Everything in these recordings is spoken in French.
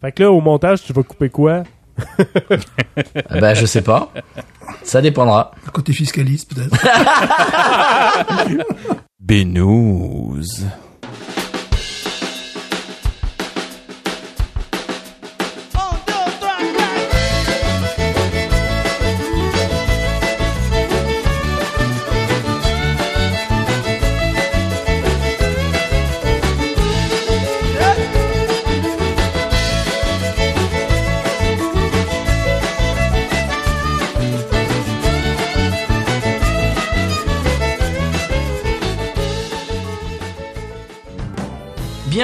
Fait que là, au montage, tu vas couper quoi? Ah ben, je sais pas. Ça dépendra. Le côté fiscaliste, peut-être. Binous.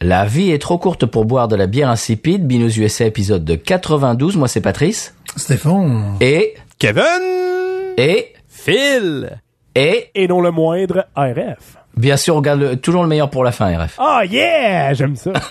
La vie est trop courte pour boire de la bière insipide. Binous USA épisode de 92. Moi c'est Patrice. Stéphane. Et, Kevin! et, Phil! et, Et non le moindre, RF. Bien sûr, on garde le- toujours le meilleur pour la fin, RF. Ah yeah! J'aime ça.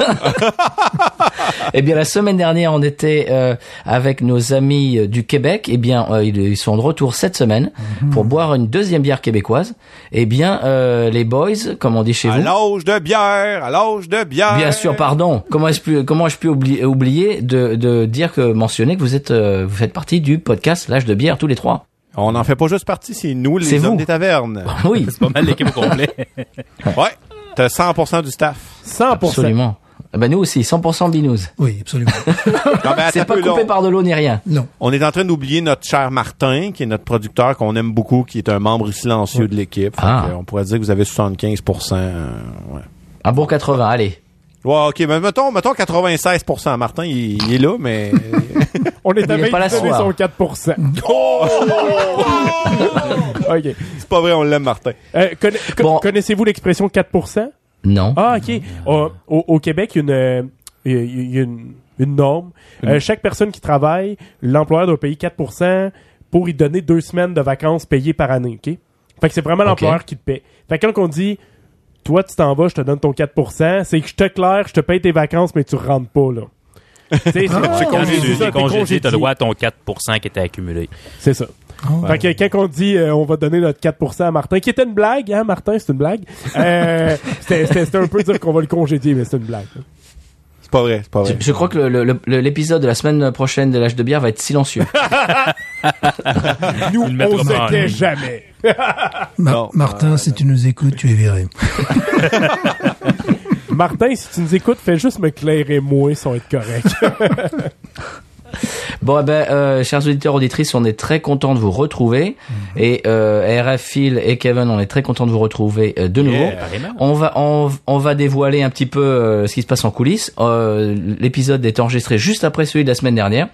Eh bien, la semaine dernière, on était euh, avec nos amis euh, du Québec. Eh bien, euh, ils, ils sont de retour cette semaine pour boire une deuxième bière québécoise. Eh bien, euh, les boys, comme on dit chez À vous. l'âge de bière! À l'âge de bière! Bien sûr, pardon. Comment est-ce pu, comment ai-je pu oublier, oublier de, de dire que mentionner que vous êtes, euh, vous faites partie du podcast L'âge de bière tous les trois. On n'en fait pas juste partie, c'est nous, les hommes vous. des tavernes. Oui, C'est pas mal l'équipe au complet. ouais. T'as 100% du staff. 100%. absolument. Eh Ben nous aussi, 100% binous. Oui, absolument. C'est pas peu, coupé là, par de l'eau ni rien. non. On est en train d'oublier notre cher Martin, qui est notre producteur qu'on aime beaucoup, qui est un membre silencieux de l'équipe. Fait Ah. on pourrait dire que vous avez 75%. euh, ouais. Un bon 80, allez. Ouais, ok, mais mettons, mettons 96%. Martin, il, il est là, mais... On est Il à est 20 pas là ce soir. son 4%. OK. c'est pas vrai, on l'aime, Martin. Euh, conna- co- Bon. Connaissez-vous l'expression 4%? Non. Ah, OK. Euh, au, au Québec, il y a une, euh, il y a- il y a une, une norme. Euh, chaque personne qui travaille, l'employeur doit payer 4% pour y donner deux semaines de vacances payées par année, OK? Fait que c'est vraiment l'employeur qui te paie. Fait que quand on dit, toi, tu t'en vas, je te donne ton 4%, c'est que je te claire, je te paye tes vacances, mais tu rentres pas, là. Tu sais, c'est- Ah, c'est Quand congédié, tu es congédié, t'as congédié. le droit à ton 4% qui était accumulé. C'est ça. Oh. Fait que quand on dit euh, on va donner notre 4% à Martin, qui était une blague, hein, Martin, c'est une blague. Euh, c'était- C'était c'était un peu dire qu'on va le congédier, mais c'est une blague. C'est pas vrai, c'est pas Je, vrai. je crois que le- le- le- l'épisode de la semaine prochaine de l'âge de bière va être silencieux. Nous, on s'était jamais. Ma- Non. Martin, si tu nous écoutes, tu es viré. Martin, si tu nous écoutes, fais juste me clairer moi sans être correct. Bon, eh ben, euh, chers auditeurs, auditrices, on est très content de vous retrouver. Et euh, RF, Phil et Kevin, on est très content de vous retrouver euh, de nouveau. Yeah. On va, on, on va dévoiler un petit peu euh, ce qui se passe en coulisses. Euh, L'épisode est enregistré juste après celui de la semaine dernière.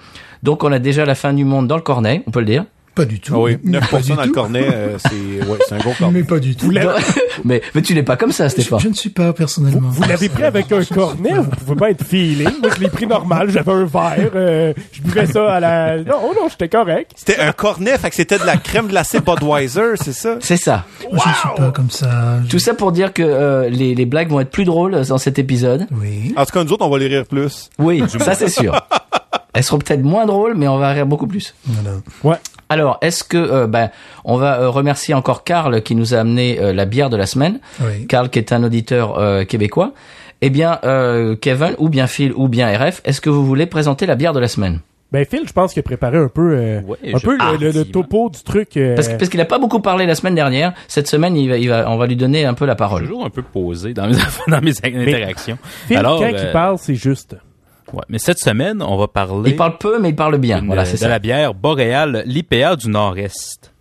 Donc, on a déjà la fin du monde dans le cornet, on peut le dire. Pas du tout. Ah oui, Mais pas 9% du dans le cornet, euh, c'est ouais, c'est un gros cornet. Mais pas du tout. mais, mais tu n'es pas comme ça, Stéphane. je ne suis pas personnellement. Vous l'avez pris avec un cornet, vous pouvez pas être feeling? Moi, je l'ai pris normal, j'avais un verre, euh, je buvais ça à la... Non, non, j'étais correct. C'était un cornet, fait que c'était de la crème glacée Budweiser, c'est ça? C'est ça. Moi, je ne suis pas comme ça. Je- Tout ça pour dire que euh, les, les blagues vont être plus drôles dans cet épisode. Oui. En tout cas, nous autres, on va les rire plus. Oui, ça c'est sûr. Elles seront peut-être moins drôles, mais on va rire beaucoup plus. Voilà. Ouais. Alors, est-ce que euh, ben, on va euh, remercier encore Karl qui nous a amené euh, la bière de la semaine. Oui. Karl qui est un auditeur euh, québécois. Eh bien, euh, Kevin ou bien Phil ou bien RF, est-ce que vous voulez présenter la bière de la semaine? Ben, Phil, je pense qu'il a préparé un peu, euh, Ouais, un peu le, le- le effectivement. topo du truc. euh, Parce, qu'il a pas beaucoup parlé la semaine dernière. Cette semaine, il va, il va, on va lui donner un peu la Je suis parole. toujours un peu posé dans mes, dans mes interactions. Phil, Alors, quand euh, il parle, c'est juste. Ouais, mais cette semaine, on va parler Il parle peu, mais il parle bien. Voilà, c'est de ça. la bière boréale, l'IPA du Nord-Est.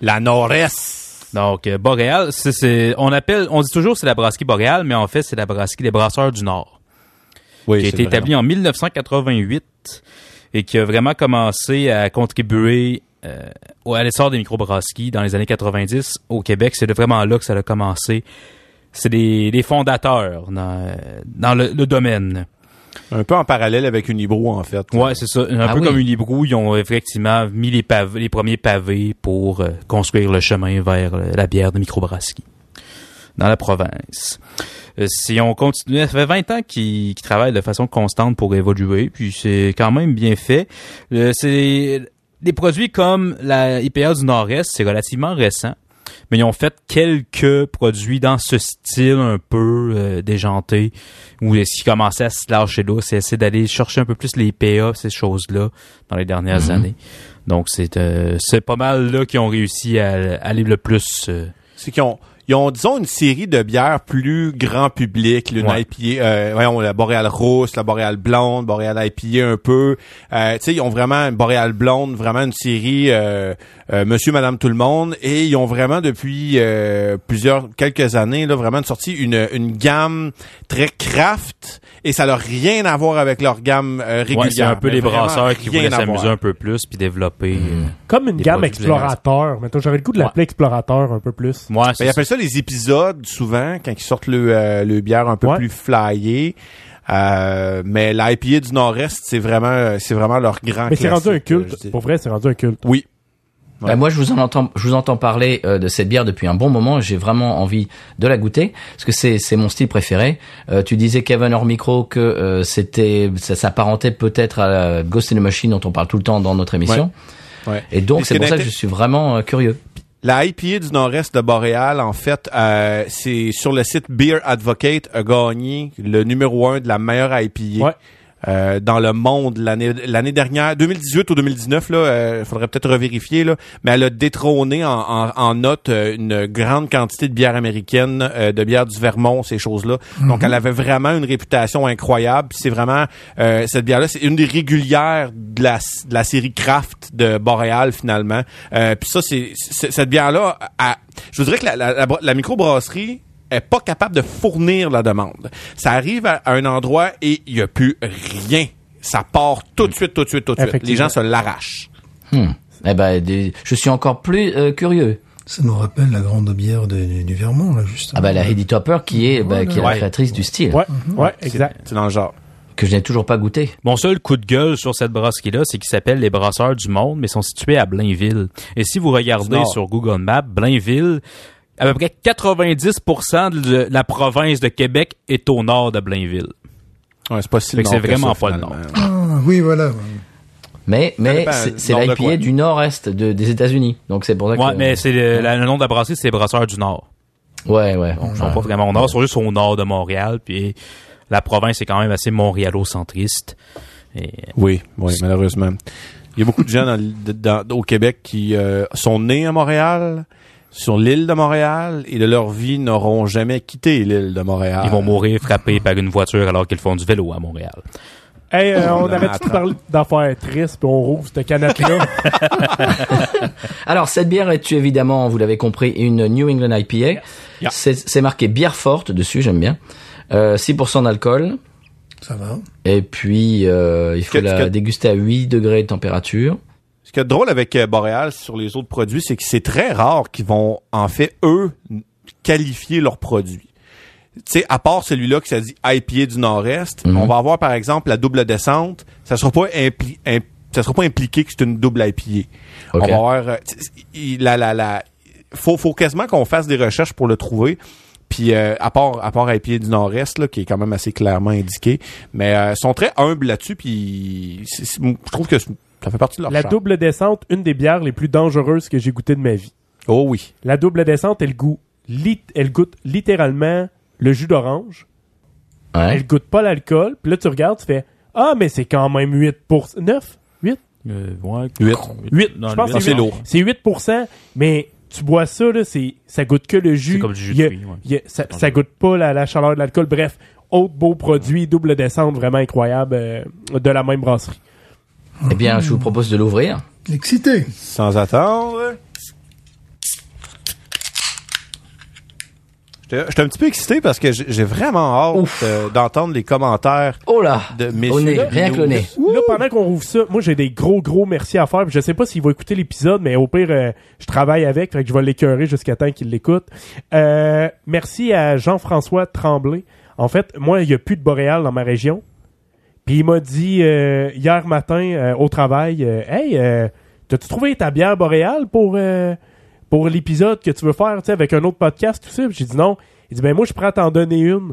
La Nord-Est. Donc, euh, boréal, c'est, c'est- on appelle, on dit toujours que c'est la brasserie boréale, mais en fait, c'est la brasserie des brasseurs du Nord. Oui, qui a été vrai. établi en 1988 et qui a vraiment commencé à contribuer euh, au- à l'essor des microbrasseries dans les années 90 au Québec. C'est de- vraiment là que ça a commencé. C'est des, des fondateurs dans, dans le, le domaine. Un peu en parallèle avec Unibrew, en fait. Ouais, c'est ça. Un Ah peu oui. comme Unibrew, ils ont effectivement mis les, premiers pavés pour euh, construire le chemin vers euh, la bière de microbrasserie dans la province. Euh, si on continue, ça fait 20 ans qu'ils qu'ils travaillent de façon constante pour évoluer, puis c'est quand même bien fait. Euh, c'est des produits comme la IPA du Nord-Est, c'est relativement récent. Mais ils ont fait quelques produits dans ce style un peu euh, déjanté, où ce qui commençait à se lâcher là, c'est essayer d'aller chercher un peu plus les IPA, ces choses-là, dans les dernières années. Donc c'est euh, c'est pas mal là qu'ils ont réussi à, à aller le plus. euh, C'est qu'ils ont, ils ont, disons, une série de bières plus grand public, une Ouais. IPA, euh, voyons, la Boréale rousse, la Boréale blonde, Boréale IPA un peu. Euh, tu sais, ils ont vraiment une Boréale blonde, vraiment une série euh, euh, Monsieur, Madame, tout le monde, et ils ont vraiment depuis euh, plusieurs, quelques années, là, vraiment sorti une, une gamme très craft, et ça n'a rien à voir avec leur gamme euh, régulière. ouais, c'est un peu les brasseurs qui voulaient s'amuser un peu plus puis développer. euh, Comme une gamme explorateur. Mettons, j'aurais le goût de Ouais. l'appeler explorateur un peu plus. Ouais, Ben, c'est ils appellent ça les épisodes souvent quand ils sortent le, euh, le bière un peu Ouais. plus flyé. Euh, mais l'IPA du Nord-Est, c'est vraiment c'est vraiment leur grand Mais c'est rendu un euh, culte. Pour vrai, c'est rendu un culte. Oui. Ouais. Bah, moi, je vous en entends, je vous entends parler euh, de cette bière depuis un bon moment. J'ai vraiment envie de la goûter parce que c'est c'est mon style préféré. Euh, tu disais Kevin hors micro que euh, c'était ça s'apparentait peut-être à la Ghost in the Machine dont on parle tout le temps dans notre émission. Ouais. Et donc c'est pour ça que je suis vraiment euh, curieux. La IPA du Nord-Est de Boréal, en fait, euh, c'est sur le site Beer Advocate a gagné le numéro un de la meilleure IPA. Euh, dans le monde l'année l'année dernière 2018 ou 2019 là euh, faudrait peut-être revérifier là mais elle a détrôné en, en, en note euh, une grande quantité de bières américaines euh, de bières du Vermont ces choses là donc elle avait vraiment une réputation incroyable. C'est vraiment euh, cette bière là c'est une des régulières de la, de la série Craft de Boréal finalement. Euh, puis ça c'est cette bière là je vous dirais que la, la, la, la microbrasserie est pas capable de fournir la demande. Ça arrive à, un endroit et il y a plus rien. Ça part tout de suite, tout de suite, tout de suite. Les gens se l'arrachent. Hmm. Eh ben, je suis encore plus euh, curieux. Ça nous rappelle la grande bière de- du, Vermont, là, justement. Ah bah la Heidi Topper qui est bah, qui est la Ouais. créatrice du style Ouais, ouais, exact. C'est dans le genre. que je n'ai toujours pas goûté. Mon seul coup de gueule sur cette brasserie-là, c'est qu'ils s'appellent les Brasseurs du Monde, mais sont situés à Blainville. Et si vous regardez sur Google Maps, Blainville, à peu près 90% de la province de Québec est au nord de Blainville. Ouais, c'est pas si nord c'est vraiment ça, pas le finalement. Ah, oui, voilà. Mais mais c'est nord l'IPA du nord-est de, des États-Unis. Donc c'est pour ça que Ouais, mais c'est le, nom de la brasserie, c'est les Brasseurs du Nord. ouais ouais. Ils sont pas vraiment au nord, ils sont juste au nord de Montréal, puis la province est quand même assez montréalo-centriste. Et Oui, oui, malheureusement. Il y a beaucoup de gens dans, le- dans- au Québec qui euh, sont nés à Montréal, sur l'île de Montréal, et de leur vie n'auront jamais quitté l'île de Montréal. ils vont mourir frappés par une voiture alors qu'ils font du vélo à Montréal. Hey, euh, on arrête de parler d'affaires tristes, puis on rouvre cette canette-là. Alors cette bière est évidemment, vous l'avez compris, une New England IPA. Yeah. C'est c'est marqué bière forte dessus, j'aime bien. Euh, 6% d'alcool. Ça va. Et puis euh, il faut Que- la que- déguster à 8 degrés de température. Ce qui est drôle avec euh, Boréal sur les autres produits, c'est que c'est très rare qu'ils vont, en fait, eux, qualifier leurs produits. Tu sais, à part celui-là qui ça dit IPA du Nord-Est, Mhm. on va avoir, par exemple, la double descente. Ça sera pas impli- imp- ça sera pas impliqué que c'est une double IPA. Ok. On va avoir, euh, la, la, la, faut, faut quasiment qu'on fasse des recherches pour le trouver. Puis euh, à part à part IPA du Nord-Est là, qui est quand même assez clairement indiqué, mais euh, sont très humbles là-dessus. Puis je trouve que ça fait partie de leur La charme. double descente, une des bières les plus dangereuses que j'ai goûtées de ma vie. Oh oui. La double descente, elle goûte, lit- elle goûte littéralement le jus d'orange. Ouais. Elle goûte pas l'alcool. Puis là, tu regardes, tu fais Ah, mais c'est quand même 8 9 8 Euh, ouais, Huit. 8 Non, Je pense huit, que c'est huit. lourd. C'est 8% mais tu bois ça, là, c'est, ça goûte que le jus. C'est comme du jus de Il y a- fruits, ouais. il y a- ça, ça goûte pas la, la chaleur de l'alcool. Bref, autre beau produit, double descente vraiment incroyable euh, de la même brasserie. Eh bien, je vous propose de l'ouvrir. Excité. Sans attendre. J'étais un petit peu excité parce que j'ai vraiment hâte euh, d'entendre les commentaires Oh là de Au messieurs. nez, rien que le nez. Là, pendant qu'on rouvre ça, moi, j'ai des gros, gros merci à faire. Je sais pas s'il va écouter l'épisode, mais au pire, euh, je travaille avec, fait que je vais l'écœurer jusqu'à temps qu'il l'écoute. Euh, merci à Jean-François Tremblay. En fait, moi, il y a plus de boréal dans ma région. Puis il m'a dit euh, hier matin euh, au travail, euh, hey, euh, t'as-tu trouvé ta bière boréale pour euh, pour l'épisode que tu veux faire, avec un autre podcast, tout ça? J'ai dit non. Il dit ben moi je prends t'en donner une.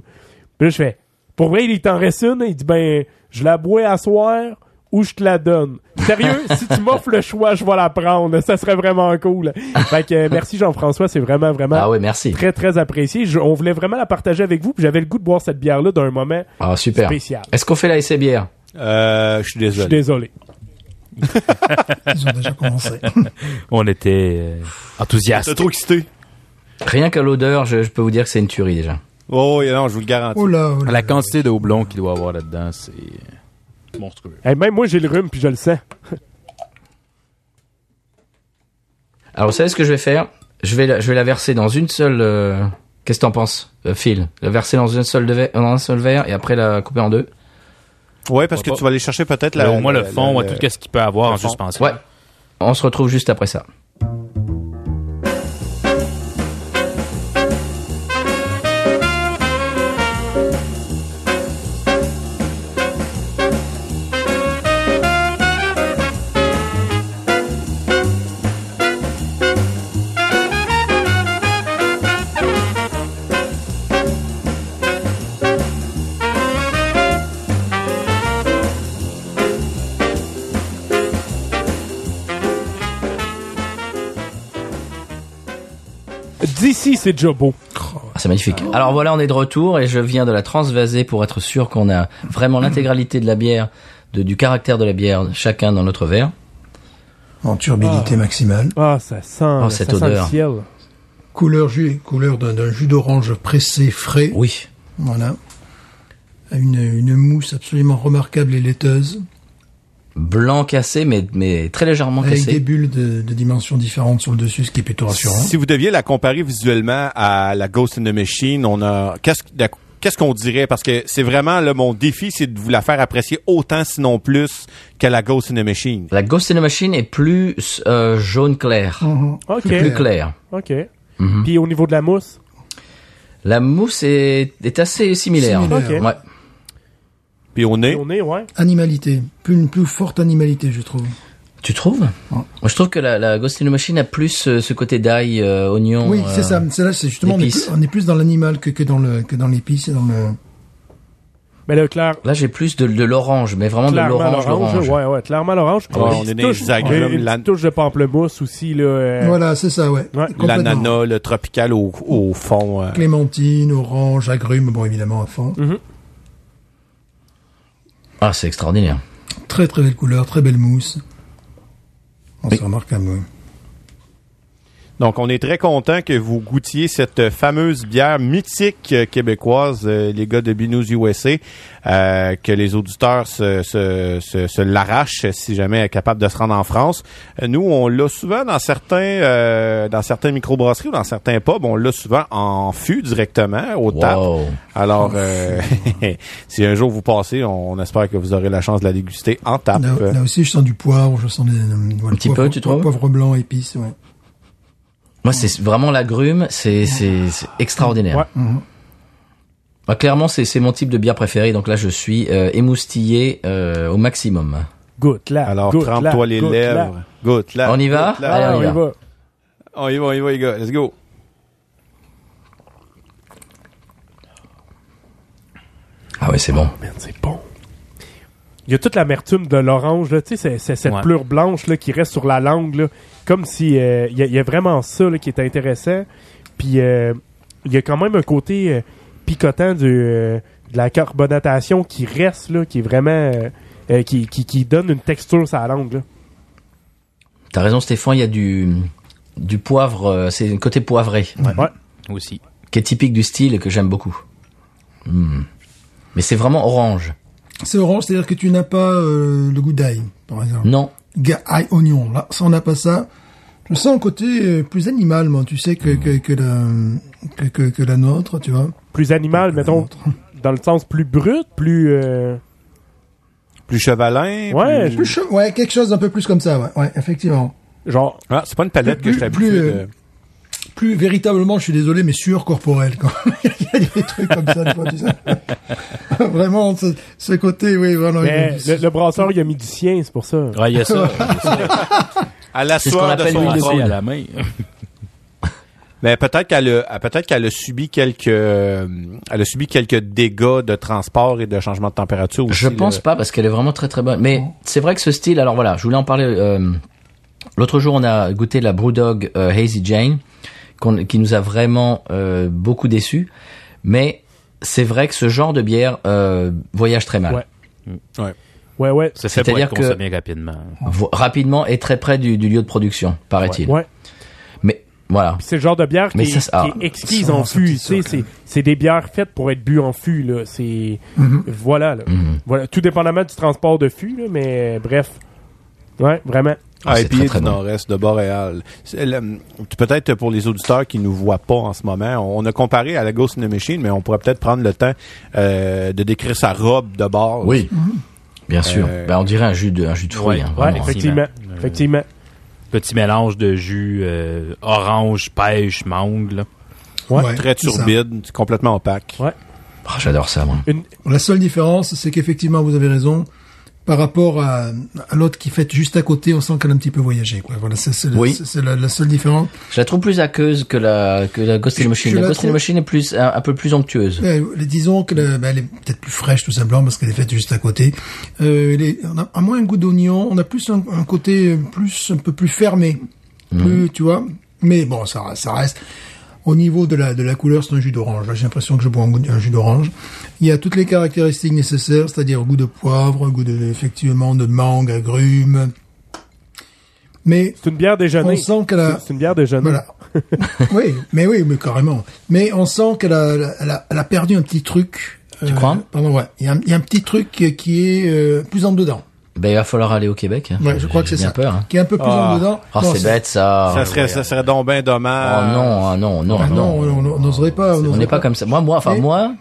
Puis là je fais, pour vrai il t'en reste une. Il dit ben je la bois à soir ou je te la donne. Sérieux, si tu m'offres le choix, je vais la prendre. Ça serait vraiment cool. Fait que euh, merci Jean-François, c'est vraiment vraiment Ah oui, merci. très très apprécié. Je- on voulait vraiment la partager avec vous. puis J'avais le goût de boire cette bière là d'un moment Ah, super. spécial. Est-ce qu'on fait la essai bière? Euh, je suis Je suis désolé. désolé. Ils ont déjà commencé. On était euh, enthousiastes. T'es trop excité. Rien qu'à l'odeur, je, je peux vous dire que c'est une tuerie déjà. Oh, non, je vous le garantis. Oh là, oh là. La quantité de houblon qu'il doit avoir là-dedans, c'est monstrueux. Hey, même moi j'ai le rhume puis je le sens. Alors, vous savez ce que je vais faire? Je vais, la, je vais la verser dans une seule. euh, Qu'est-ce que t'en penses, euh, Phil? La verser dans, une seule de dans un seul verre et après la couper en deux Ouais, parce que tu vas aller chercher peut-être la, au moins le la- fond, la- ouais, tout ce qu'il peut avoir en fond. suspension. Ouais. On se retrouve juste après ça. D'ici c'est déjà beau. Ah, c'est magnifique. Alors voilà, on est de retour et je viens de la transvaser pour être sûr qu'on a vraiment l'intégralité de la bière, de, du caractère de la bière, chacun dans notre verre. En turbidité maximale. Ah ça sent, Oh, ça cette sent odeur. le ciel. Couleur jus, couleur d'un d'un jus d'orange pressé frais. Oui. Voilà. Une, une mousse absolument remarquable et laiteuse. Blanc cassé, mais, mais très légèrement Avec cassé. des bulles de, de dimensions différentes sur le dessus, ce qui est plutôt rassurant. Si vous deviez la comparer visuellement à la Ghost in the Machine, on a qu'est-ce que- qu'est-ce qu'on dirait? Parce que c'est vraiment là mon défi, c'est de vous la faire apprécier autant sinon plus que la Ghost in the Machine. La Ghost in the Machine est plus euh, jaune clair. Mhm. Ok. Plus clair. Ok. Mhm. Puis au niveau de la mousse, La mousse est, est assez similaire. Similaire. Ok. Ouais. Puis au nez, on est ouais. Animalité. Plus, une plus forte animalité, je trouve. Tu trouves Moi, je trouve que la, la Ghost in the Machine a plus euh, ce côté d'ail, euh, oignon. Oui, euh, c'est ça. C'est là, c'est justement, on est, l'épice. plus, on est plus dans l'animal que, que dans le, que dans l'épice et dans le, Mais le clair, Là, j'ai plus de, de l'orange, mais vraiment de clairement l'orange, l'orange. l'orange. Ouais ouais, clairement l'orange. Ouais, on Une est touche- agrumes, Une la- petite touche de pamplemousse aussi là. euh, voilà, c'est ça, ouais. Ouais. L'ananas, le tropical au, au fond. euh. Clémentine, orange, agrumes, bon, évidemment, à fond. Ah, c'est extraordinaire. Très, très belle couleur, très belle mousse. On Oui. se remarquable. Donc, on est très content que vous goûtiez cette fameuse bière mythique euh, québécoise, euh, les gars de Binous USA, euh, que les auditeurs se, se, se, se l'arrachent si jamais elle est capable de se rendre en France. Euh, Nous, on l'a souvent dans certains euh, dans certaines microbrasseries ou dans certains pubs, on l'a souvent en fût directement au tap. Wow. Alors, euh, si un jour vous passez, on, on espère que vous aurez la chance de la déguster en tap. Là, là aussi, je sens du poivre, je sens des, voilà, Un petit poivre, peu, tu trouves? Poivre blanc, épices, ouais. Moi, c'est vraiment l'agrume, c'est c'est extraordinaire. Ouais. Bah, clairement, c'est c'est mon type de bière préférée. Donc là, je suis euh, émoustillé euh, au maximum. Goûte là. Alors, trempe-toi les goûte lèvres. là. Goûte là. On y va? Là. Allez, on y on y va. va. On y va, on y va, les gars. Let's go. Ah ouais, c'est bon. Man, c'est bon. Il y a toute l'amertume de l'orange, là. Tu sais, c'est- cette Ouais. pleure blanche là, qui reste sur la langue, là. Comme si euh, il y, a- il y a vraiment ça là, qui est intéressant. Puis euh, il y a quand même un côté euh, picotant du, euh, de la carbonatation qui reste, là, qui est vraiment. euh, euh, qui, qui, qui donne une texture sur la langue, là. T'as raison, Stéphane. Il y a du du poivre. euh, c'est un côté poivré Ouais. Aussi. qui est typique du style et que j'aime beaucoup. Hmm. Mais c'est vraiment orange. C'est orange, c'est-à-dire que tu n'as pas euh, le goût d'ail, par exemple. Non. Ga- ail, oignon. Là, ça, on n'a pas ça. Je sens un côté euh, plus animal, moi, tu sais, que, que, que, la, que, que, que la nôtre, tu vois. Plus animal, mettons, dans le sens plus brut, plus. euh, Plus chevalin. Ouais, plus- Plus ouais, quelque chose d'un peu plus comme ça, ouais, ouais effectivement. genre. Ah, c'est pas une palette Plus- que je plus, t'habitue euh, de... plus véritablement, je suis désolé, mais sueur corporelle. Quand il y a des trucs comme ça, des fois, tu sais. Vraiment, ce, ce côté, oui. Mais il- le, le brasseur, il a mis du sien, c'est pour ça. Ouais, il y a ça. À la C'est ce qu'on sueur de appelle son. Aussi à la main. Mais peut-être qu'elle a, peut-être qu'elle a subi quelques, euh, elle a subi quelques dégâts de transport et de changement de température aussi. Je là. pense pas parce qu'elle est vraiment très très bonne. Mais c'est vrai que ce style, alors voilà, je voulais en parler. euh, L'autre jour, on a goûté la Brewdog euh, Hazy Jane, qui nous a vraiment euh, beaucoup déçus. Mais c'est vrai que ce genre de bière euh, voyage très mal. Ouais. Ouais. Ouais, ouais. Ça fait pour C'est-à-dire être que- consommé rapidement. Vo- Rapidement et très près du, du lieu de production, paraît-il. Ouais. Mais voilà. C'est le genre de bière qui, Mais est, ça, c'est- ah, qui est exquise ça, en fût. c'est Tu sais, sûr, c'est, c'est des bières faites pour être bues en fût, là. C'est, voilà, là. Mhm. Voilà. Tout dépendamment du transport de fût, là, mais euh, bref. Ouais, vraiment. Ah, Ah, et puis très, du nord-est de Boréal. Peut-être pour les auditeurs qui nous voient pas en ce moment, on a comparé à la Ghost in the Machine, mais on pourrait peut-être prendre le temps euh, de décrire sa robe de base. Oui. Bien sûr. Euh, Ben, on dirait un jus de, un jus de fruits. Ouais, hein, Ouais, effectivement. Euh, Effectivement. Petit mélange de jus euh, orange, pêche, mangue. Là. Ouais. Très turbide, complètement opaque. Ouais. Ah, J'adore ça, moi. La seule différence, c'est qu'effectivement, vous avez raison. Par rapport à, à l'autre qui fait juste à côté, on sent qu'elle a un petit peu voyagé. Quoi. Voilà, c'est Oui. c'est- c'est la, la seule différence. Je la trouve plus aqueuse que la, que la Ghost in the Machine. je La la Ghost in the Machine est plus, un, un peu plus onctueuse. Euh, disons que la- ben, elle est peut-être plus fraîche tout simplement parce qu'elle est faite juste à côté. Euh, elle est- on a à moins un goût d'oignon, on a plus un, un côté plus un peu plus fermé, plus tu vois. Mais bon, ça, ça reste au niveau de la de la couleur, c'est un jus d'orange. Là, j'ai l'impression que je bois un, un jus d'orange. Il y a toutes les caractéristiques nécessaires, c'est-à-dire goût de poivre, goût de effectivement de mangue, agrumes. Mais C'est une bière déjeuner. on sent qu'elle a C'est- une bière déjeuner. voilà. oui, mais oui, mais carrément. Mais on sent qu'elle a, elle a, elle a perdu un petit truc. Tu crois? Pardon, ouais. Il y, a un, il y a un petit truc qui qui est euh, plus en dedans. Ben, il va falloir aller au Québec. hein. Ouais, je crois que c'est ça. peur. Hein. Qui est un peu plus Ah. en dedans. Oh, Non, c'est bête, ça. Ça serait, ça serait donc bien Oh dommage. non, ah non, non, Ah non. non, on on n'oserait pas. On n'est pas comme ça. Moi, moi, enfin, Mais- moi,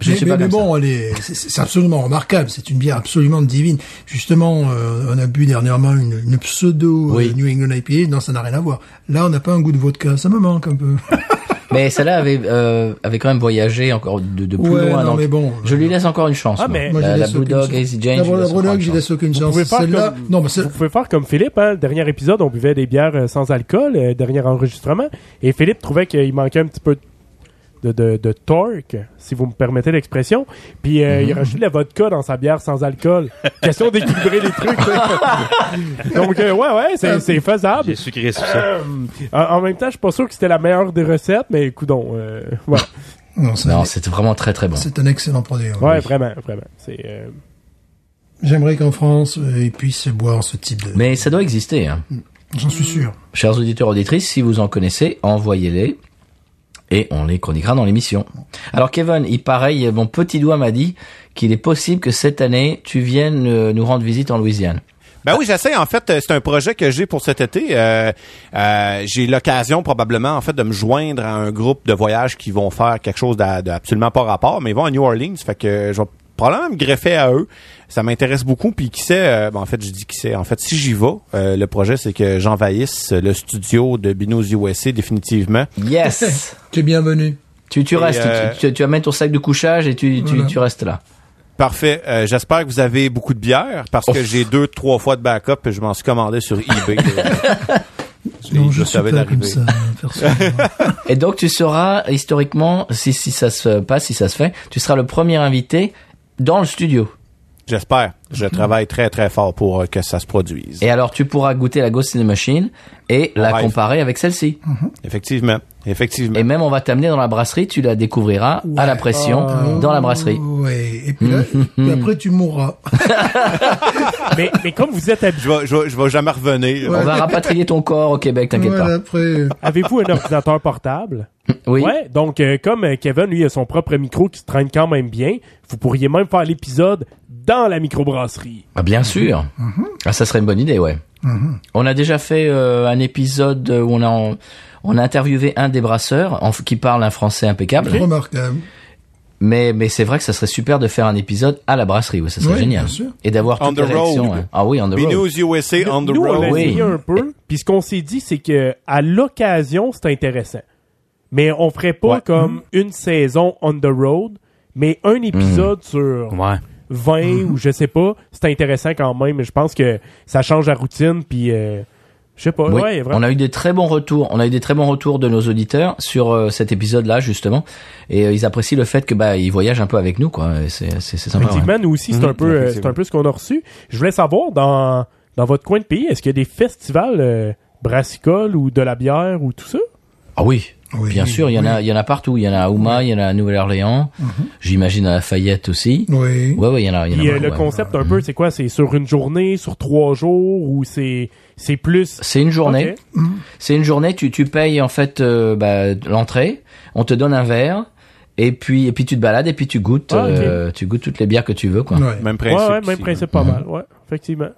je mais, suis mais- pas mais comme bon, c'est- c'est absolument remarquable. C'est une bière absolument divine. Justement, euh, on a bu dernièrement une, une pseudo Oui. euh, New England IPA. Non, ça n'a rien à voir. Là, on n'a pas un goût de vodka. Ça me manque un peu. Mais celle-là avait, euh, avait quand même voyagé encore de, de plus Ouais, loin. non, donc mais bon. Je lui laisse encore une chance. Ah, mais- Moi, la, la Blue Dog. Hazy Jane, La, je la Brewdog, une j'y laisse aucune Vous chance. pouvez faire Celle-là, comme- non, mais Vous pouvez faire comme Philippe, hein. Le dernier épisode, on buvait des bières euh, sans alcool, euh, dernier enregistrement. Et Philippe trouvait qu'il manquait un petit peu de, de, de torque, si vous me permettez l'expression. Puis euh, il a rajouté de la vodka dans sa bière sans alcool. Question d'équilibrer les trucs. Donc, euh, ouais, ouais, c'est, c'est faisable. J'ai sucré sur ça. Euh, en, en même temps, je suis pas sûr que c'était la meilleure des recettes, mais coudon, euh, voilà. non, c'est- Non, c'était vraiment très très bon. c'est un excellent produit. ouais. Ouais, vraiment, vraiment. C'est, euh, J'aimerais qu'en France, euh, ils puissent boire ce type de. Mais ça doit exister. Hein. J'en suis sûr. Chers auditeurs auditrices, si vous en connaissez, envoyez-les et on les chroniquera dans l'émission. Alors Kevin, il pareil, mon petit doigt m'a dit qu'il est possible que cette année tu viennes euh, nous rendre visite en Louisiane. Ben oui, j'essaie. En fait, c'est un projet que j'ai pour cet été. Euh, euh, j'ai l'occasion probablement en fait de me joindre à un groupe de voyage qui vont faire quelque chose d'a- d'absolument pas rapport, mais ils vont à New Orleans. Fait que je vais probablement me greffer à eux. Ça m'intéresse beaucoup. Puis qui sait, euh, ben, en fait, je dis qui sait. En fait, si j'y vais, euh, le projet c'est que j'envahisse le studio de Binos USA définitivement. Yes. Tu es bienvenu. tu tu restes, euh, tu, tu, tu amènes ton sac de couchage et tu tu, Voilà. tu restes là. Parfait. Euh, J'espère que vous avez beaucoup de bière parce que j'ai deux, trois fois de backup et je m'en suis commandé sur eBay. Je- Non, je je savais d'arriver. ça, personnellement. Et donc tu seras historiquement, si si ça se passe, si ça se fait, tu seras le premier invité dans le studio. J'espère. Je travaille très très fort pour euh, que ça se produise. Et alors tu pourras goûter la Ghost in the Machine et la rêve. comparer avec celle-ci. Effectivement. Effectivement. Et même on va t'amener dans la brasserie, tu la découvriras à la pression dans la brasserie. Ouais. Et puis, là, puis après, tu mourras. mais, mais comme vous êtes habitué, Je vais, je vais, je vais jamais revenir. On va rapatrier ton corps au Québec, t'inquiète Voilà, après. euh, avez-vous un ordinateur portable? Oui. Ouais, donc euh, comme euh, Kevin, lui, a son propre micro qui se traîne quand même bien, vous pourriez même faire l'épisode dans la microbrasserie. Ah, bien sûr. Ah, ça serait une bonne idée, ouais. On a déjà fait euh, un épisode où on a on a interviewé un des brasseurs en- qui parle un français impeccable. Remarquable. Mais, mais c'est vrai que ça serait super de faire un épisode à la brasserie, oui, ça serait Ouais, génial. bien sûr. Et d'avoir On toutes the les réactions. road. hein. Ah oui, on the road. USA on the Nous, on l'a Oui. essayé un peu, puis ce qu'on s'est dit, c'est que à l'occasion, c'est intéressant. Mais on ferait pas Ouais. comme une saison on the road, mais un épisode sur Ouais. 20 ou je sais pas, c'est intéressant quand même. Mais je pense que ça change la routine, puis euh, je sais pas. Oui, ouais, vraiment. on a eu des très bons retours. On a eu des très bons retours de nos auditeurs sur euh, cet épisode-là justement, et euh, ils apprécient le fait que bah ils voyagent un peu avec nous, quoi. C'est sympa. ouais. Effectivement, nous aussi, c'est Mhm, un peu, euh, c'est un peu ce qu'on a reçu. Je voulais savoir dans dans votre coin de pays, est-ce qu'il y a des festivals brassicoles ou de la bière ou tout ça? Ah oui. Oui, Bien sûr, il y en a, il y en a partout. Il y en a à Houma, il y en a à Nouvelle-Orléans. J'imagine à Lafayette aussi. Oui. Ouais, ouais, il y en a, il y en a euh, le ouais. concept un peu, c'est quoi? C'est sur une journée, sur trois jours ou c'est c'est plus? C'est une journée. Ok. C'est une journée. Tu tu payes en fait euh, bah, l'entrée. On te donne un verre. Et puis et puis tu te balades et puis tu goûtes Ah, euh, tu goûtes toutes les bières que tu veux quoi. Ouais. Même Ouais, principe. ouais, même ici, principe pas mal, ouais, effectivement.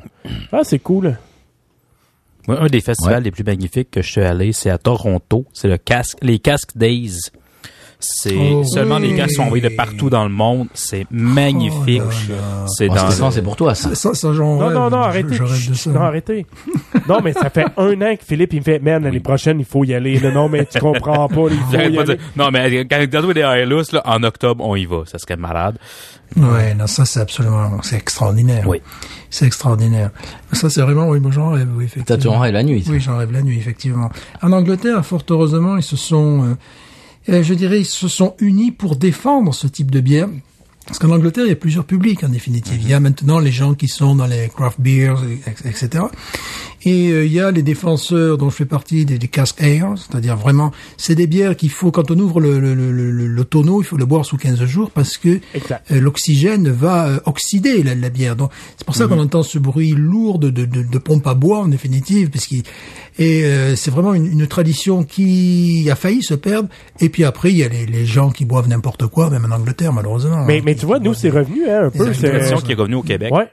Ah, c'est cool. Un des festivals Ouais. les plus magnifiques que je suis allé, c'est à Toronto. C'est le casque, les Casques Days. C'est Oh, seulement oui. des casques sont envoyés de partout dans le monde. C'est magnifique. Oh c'est Oh, dans c'est pour toi ça. Ça, ça, Non, rêve. non, non, arrêtez. Je ça. Non, arrêtez. non, mais ça fait un an que Philippe, il me fait, man, l'année prochaine, il faut y aller. là. non, mais tu comprends pas, il faut y pas aller. Non, mais quand quand on des Airlus, là, en octobre, on y va. Ça serait malade. Ouais, non, ça, c'est absolument, c'est extraordinaire. Oui. C'est extraordinaire. Ça, c'est vraiment, oui, moi, j'en rêve, oui, T'as effectivement. ton rêve la nuit. Oui, j'en rêve la nuit, effectivement. En Angleterre, fort heureusement, ils se sont, euh, euh, je dirais, ils se sont unis pour défendre ce type de bière. Parce qu'en Angleterre, il y a plusieurs publics, en définitive. Il y a maintenant les gens qui sont dans les craft beers, et- etc. Et euh, il y a les défenseurs dont je fais partie des, des cask c'est-à-dire vraiment, c'est des bières qu'il faut, quand on ouvre le, le, le, le, le tonneau, il faut le boire sous 15 jours parce que euh, l'oxygène va euh, oxyder la, la bière. Donc c'est pour ça qu'on entend ce bruit lourd de, de, de, de pompe à bois en définitive, parce qu'il et euh, c'est vraiment une, une tradition qui a failli se perdre. Et puis après il y a les, les gens qui boivent n'importe quoi, même en Angleterre malheureusement. Mais, mais tu vois, nous, c'est revenu, hein, un peu. C'est- Tradition qui est revenue au Québec. Ouais.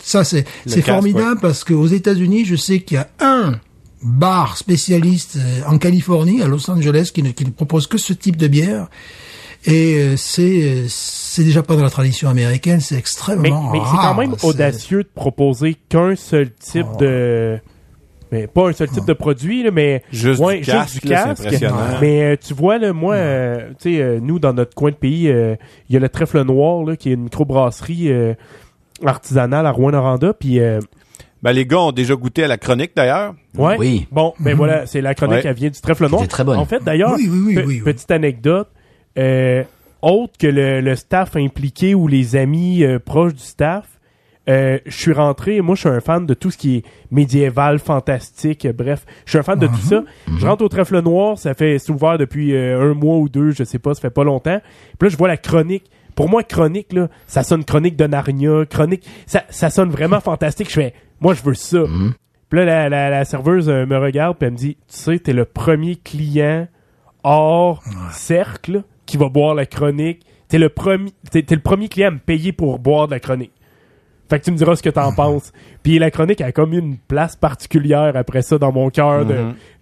Ça c'est c'est formidable parce qu'aux États-Unis, je sais qu'il y a un bar spécialiste euh, en Californie, à Los Angeles, qui ne, qui ne propose que ce type de bière. Et euh, c'est euh, c'est déjà pas dans la tradition américaine, c'est Mais, extrêmement mais c'est quand même audacieux de proposer qu'un seul type Oh. de. Mais pas un seul type de produit, là, mais. Juste ouais, du casque, du là, c'est casque. impressionnant. Mais euh, tu vois, là, moi, euh, tu sais, euh, nous, dans notre coin de pays, euh, il y a le Trèfle Noir, là, qui est une microbrasserie euh, artisanale à Rouen-Noranda. Puis, euh, Ben, les gars ont déjà goûté à la chronique, d'ailleurs. ouais. Oui. Bon, ben voilà, c'est la chronique, Ouais. elle vient du Trèfle Noir. Très bonne. En fait, d'ailleurs, Oui, oui, oui, pe- oui, oui. petite anecdote, euh, autre que le, le staff impliqué ou les amis euh, proches du staff, euh, je suis rentré, moi je suis un fan de tout ce qui est médiéval, fantastique, euh, bref, je suis un fan de tout ça. Je rentre au trèfle noir, ça fait c'est ouvert depuis euh, un mois ou deux, je sais pas, ça fait pas longtemps. Puis là je vois la chronique. Pour moi, chronique, là, ça sonne chronique de Narnia, chronique, ça, ça sonne vraiment fantastique. Je fais, moi je veux ça. Puis là, la, la, la serveuse euh, me regarde puis elle me dit, tu sais, t'es le premier client hors cercle qui va boire la chronique. T'es le premier, t'es le premier client à me payer pour boire de la chronique. Fait que tu me diras ce que t'en penses. Puis la chronique a comme une place particulière après ça dans mon cœur de,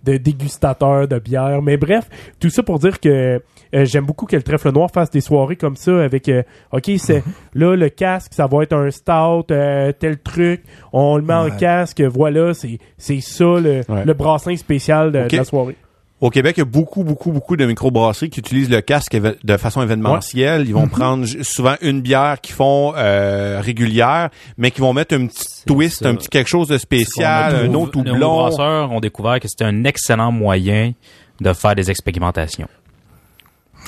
de dégustateur de bière. Mais bref, tout ça pour dire que euh, j'aime beaucoup que le trèfle noir fasse des soirées comme ça avec euh, OK, c'est là le casque, ça va être un stout, euh, tel truc, on le met en casque, voilà, c'est c'est ça le, Ouais. le brassin spécial de la soirée. Au Québec, il y a beaucoup, beaucoup, beaucoup de microbrasseries qui utilisent le casque de façon événementielle. Ils vont prendre souvent une bière qu'ils font euh, régulière, mais qui vont mettre un petit twist, ça. un petit quelque chose de spécial, un autre Nos houblon. brasseurs ont découvert que c'était un excellent moyen de faire des expérimentations.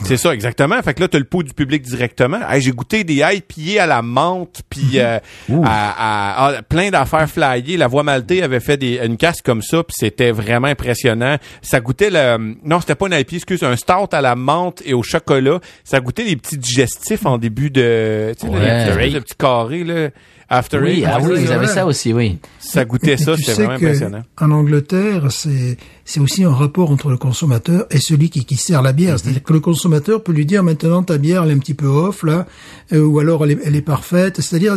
C'est ça, exactement. Fait que là, t'as le pot du public directement. Hey, j'ai goûté des IPA à la menthe, puis euh, à, à- à- plein d'affaires flyées. La Voix Maltais avait fait des, une casse comme ça, puis c'était vraiment impressionnant. Ça goûtait le... Non, c'était pas une IPA, excuse, un stout à la menthe et au chocolat. Ça goûtait les petits digestifs en début de... Tu sais, Ouais. de petits carrés, là. After Oui, Eight, ah oui, avaient vrai. ça aussi, oui. ça goûtait Et ça, c'était vraiment que impressionnant. En Angleterre, c'est c'est aussi un rapport entre le consommateur et celui qui, qui sert la Mhm. bière. C'est-à-dire que le consommateur peut lui dire maintenant ta bière elle est un petit peu off là, euh, ou alors elle est, elle est parfaite. C'est-à-dire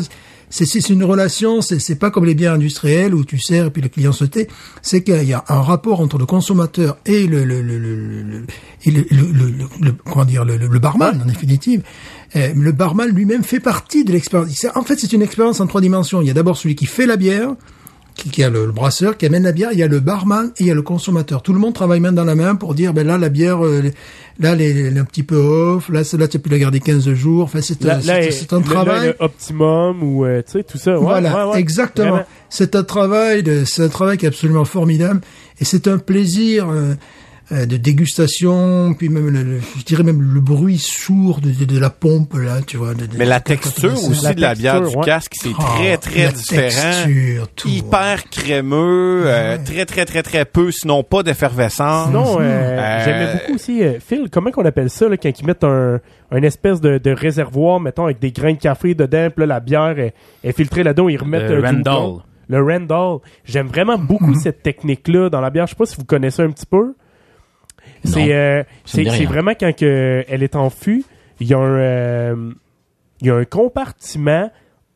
c'est c'est une relation, c'est c'est pas comme les bières industrielles où tu sers et puis le client se tait. C'est qu'il y a un rapport entre le consommateur et le le le le, le- et le, le, le- le- le- comment dire le, le- le barman en définitive. Euh, le barman lui-même fait partie de l'expérience. En fait, c'est une expérience en trois dimensions. Il y a d'abord celui qui fait la bière, qui, qui a le, le brasseur qui amène la bière, il y a le barman et il y a le consommateur. Tout le monde travaille main dans la main pour dire ben là la bière euh, là elle est, elle est un petit peu off, là celle-là tu as pu la garder 15 jours. Enfin c'est Là, un- là, un travail. le optimum ou euh, tu sais tout ça. Ouais, voilà, ouais, ouais. exactement. C'est un travail, c'est un travail qui est absolument formidable et c'est un plaisir de dégustation, puis même le, le- je dirais même le bruit sourd de, de, de la pompe là, tu vois. de- de- Mais la texture tu aussi La de la bière texture, du ouais. casque, c'est Ah, très, très la différent. texture, tout, Hyper crémeux, euh, très, très, très, très peu, sinon pas d'effervescence. Sinon, euh, Euh, j'aimais beaucoup aussi, euh, Phil, comment qu'on appelle ça, là, quand ils mettent un, un espèce de, de réservoir, mettons, avec des grains de café dedans, puis là, la bière est, est filtrée là-dedans, ils remettent Le euh, Randall. Le Randall. J'aime vraiment beaucoup cette technique-là dans la bière. Je sais pas si vous connaissez un petit peu. C'est euh, c'est vraiment quand que elle est en fût, il y a un euh, il y a un compartiment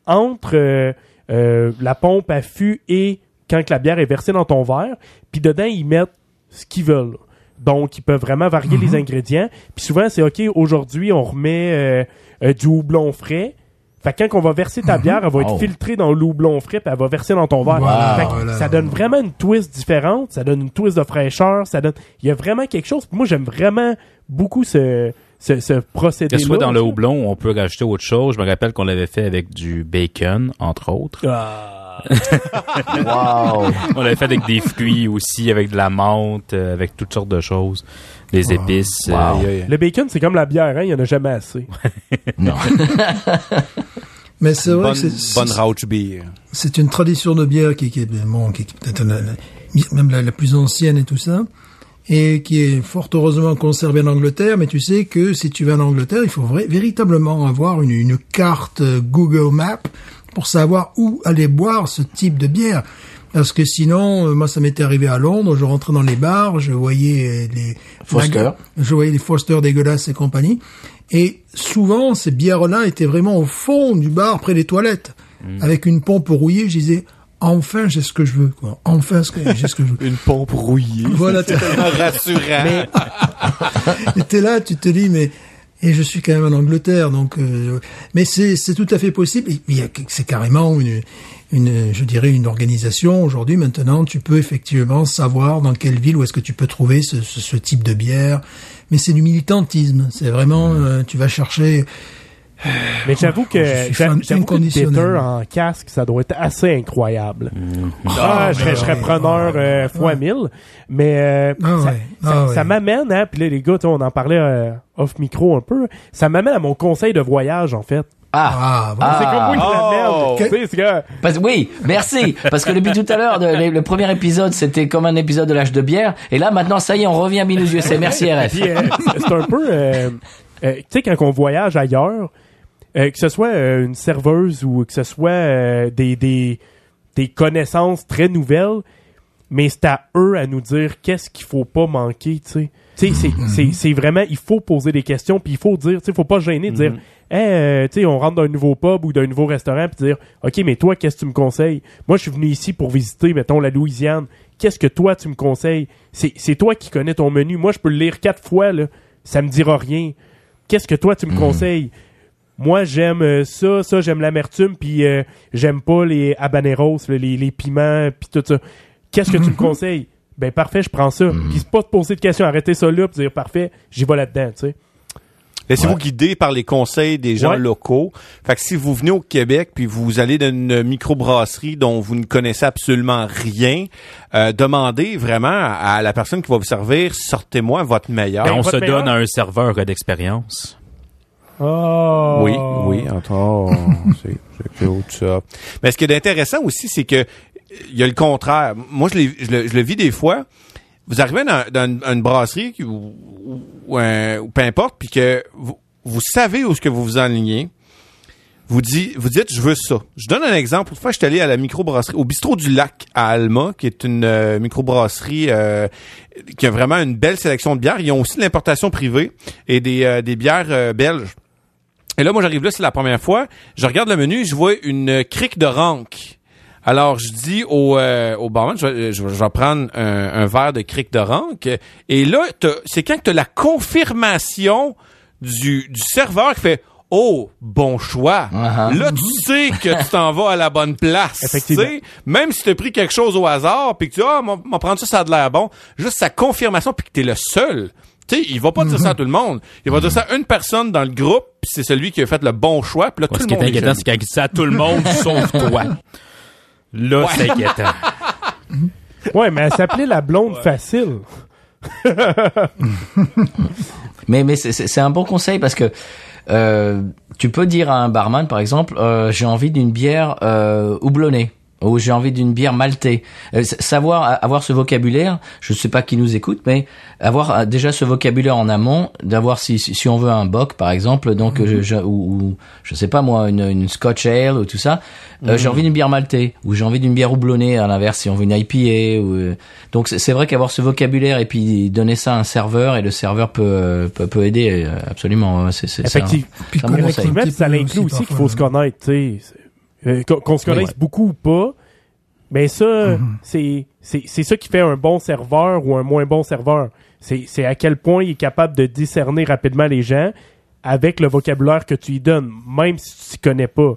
entre euh, euh, la pompe à fût et quand que la bière est versée dans ton verre, puis dedans ils mettent ce qu'ils veulent. Donc ils peuvent vraiment varier les ingrédients. Puis souvent c'est OK, aujourd'hui on remet euh, euh, du houblon frais. Fait que quand on va verser ta bière, elle va être Oh. filtrée dans le houblon frais, puis elle va verser dans ton verre. Wow. Fait que Voilà. ça donne vraiment une twist différente, ça donne une twist de fraîcheur, ça donne il y a vraiment quelque chose. Moi j'aime vraiment beaucoup ce ce, ce procédé Que ce soit dans le houblon, on peut rajouter autre chose. Je me rappelle qu'on l'avait fait avec du bacon, entre autres. Ah. Wow. On l'avait fait avec des fruits aussi, avec de la menthe, euh, avec toutes sortes de choses. Des épices. euh, Wow. Le bacon, c'est comme la bière, hein? il y en a jamais assez. non. Mais c'est vrai Bonne, que c'est- bonne Rauch beer. c'est une tradition de bière qui, qui est, bon, qui est peut-être la- la- même la, la plus ancienne et tout ça, et qui est fort heureusement conservée en Angleterre. Mais tu sais que si tu vas en Angleterre, il faut vrai- véritablement avoir une, une carte euh, Google Maps pour savoir où aller boire ce type de bière. Parce que sinon, euh, moi, ça m'était arrivé à Londres. Je rentrais dans les bars, je voyais euh, les Foster. je voyais les Foster dégueulasses et compagnie. Et souvent, ces bières-là étaient vraiment au fond du bar, près des toilettes, avec une pompe rouillée. Je disais, enfin, j'ai ce que je veux, quoi. Enfin, ce que- j'ai ce que je veux. Une pompe rouillée. Voilà, t'es Tellement rassurant. t'es là, tu te dis, mais et je suis quand même en Angleterre, donc. euh, mais c'est c'est tout à fait possible. Et il y a- C'est carrément une une je dirais une organisation aujourd'hui. Maintenant, tu peux effectivement savoir dans quelle ville où est-ce que tu peux trouver ce, ce, ce type de bière. Mais c'est du militantisme. C'est vraiment euh, tu vas chercher. Mais j'avoue que Je suis j'a- fan j'avoue que en casque, ça doit être assez incroyable. Mm. Ah, je serais, je serais ouais, preneur ouais, euh, fois mille. Mais euh, Ah ça, ah ça ouais. m'amène, hein, puis là, les gars, on en parlait euh, off micro un peu, ça m'amène à mon conseil de voyage, en fait. Ah. Ah, voilà. C'est comme qui Oh! c'est que- Parce- oui, merci. Parce que depuis tout à l'heure, le, le premier épisode, c'était comme un épisode de l'âge de bière. Et là, maintenant, ça y est, on revient à Minus C'est Merci RF. C'est un peu, euh, euh, tu sais, quand on voyage ailleurs, euh, que ce soit euh, une serveuse ou que ce soit des, des, des connaissances très nouvelles, mais c'est à eux à nous dire qu'est-ce qu'il faut pas manquer, tu sais. Tu sais, c'est- c'est c'est vraiment, il faut poser des questions, puis il faut dire, tu sais, faut pas gêner de dire, Hey, euh, tu sais, on rentre dans un nouveau pub ou d'un nouveau restaurant, puis dire, OK, mais toi, qu'est-ce que tu me conseilles? Moi, je suis venu ici pour visiter, mettons, la Louisiane. Qu'est-ce que toi, tu me conseilles? C'est c'est toi qui connais ton menu. Moi, je peux le lire quatre fois, là. Ça me dira rien. Qu'est-ce que toi, tu me conseilles? Moi, j'aime euh, ça, ça, j'aime l'amertume, puis euh, j'aime pas les habaneros, les, les piments, puis tout ça. Qu'est-ce que tu me conseilles? Ben parfait, je prends ça. Puis c'est pas te poser de questions, arrêter ça là, puis dire parfait, j'y vais là-dedans, tu sais. Laissez-vous Ouais. guider par les conseils des gens Ouais. locaux. Fait que si vous venez au Québec puis vous allez dans une microbrasserie dont vous ne connaissez absolument rien, euh, demandez vraiment à la personne qui va vous servir, sortez-moi votre meilleur. Ben, on votre se meilleur? donne à un serveur euh, d'expérience. Oh. Oui, oui, attends, c'est c'est cute, ça. Mais ce qui est intéressant aussi, c'est que il y a le contraire. Moi, je, l'ai- je, le, je le vis des fois. Vous arrivez dans, une, brasserie ou, ou, ou peu importe, puis que vous, vous savez où est-ce que vous vous enlignez. Vous, dit, vous dites, je veux ça. Je donne un exemple. Une fois, je suis allé à la microbrasserie, au bistrot du lac à Alma, qui est une euh, microbrasserie euh, qui a vraiment une belle sélection de bières. Ils ont aussi de l'importation privée et des, euh, des bières euh, belges. Et là, moi, j'arrive là, c'est la première fois. Je regarde le menu, je vois une crique de rank. Alors, je dis au, euh, au barman, je, vais- je, vais- je vais prendre un, un verre de crique de rank. Et là, t'as- c'est quand tu as la confirmation du, du serveur qui fait Oh, bon choix. Uh-huh. Là, tu sais que tu t'en vas à la bonne place. Effectivement. Tu sais, Même si tu as pris quelque chose au hasard, puis que tu dis, ah, m'en m'en prendre ça, ça a de l'air bon. Juste sa confirmation, puis que t'es le seul. Tu sais, il va pas dire ça à tout le monde. Il va dire ça à une personne dans le groupe, puis c'est celui qui a fait le bon choix, puis là, Ouais, tout ce le qui est monde est inquiétant, c'est quand il dit ça à tout le monde, sauf toi. Là, c'est inquiétant. Ouais, mais elle s'appelait la blonde facile. Mais mais c'est- c'est c'est un bon conseil parce que euh, tu peux dire à un barman par exemple euh, j'ai envie d'une bière euh, houblonnée ou j'ai envie d'une bière maltée. Euh, savoir avoir ce vocabulaire, je sais pas qui nous écoute, mais avoir euh, déjà ce vocabulaire en amont, d'avoir si, si si on veut un bock par exemple, donc Mhm. euh, je, je- ou, ou, je sais pas moi une, une Scotch ale ou tout ça, euh, Mhm. j'ai envie d'une bière maltée ou j'ai envie d'une bière houblonnée à l'inverse si on veut une IPA ou euh, donc c'est c'est vrai qu'avoir ce vocabulaire et puis donner ça à un serveur et le serveur peut euh, peut, peut aider euh, absolument c'est c'est Effectivement. Ça Effectivement, puis ça peu l'inclut aussi qu'il parfois, faut se connaître, tu sais. C'est- euh, qu'on se connaisse ouais. beaucoup ou pas. Mais ça, c'est c'est c'est ça qui fait un bon serveur ou un moins bon serveur. C'est c'est à quel point il est capable de discerner rapidement les gens avec le vocabulaire que tu lui donnes, même si tu t'y connais pas.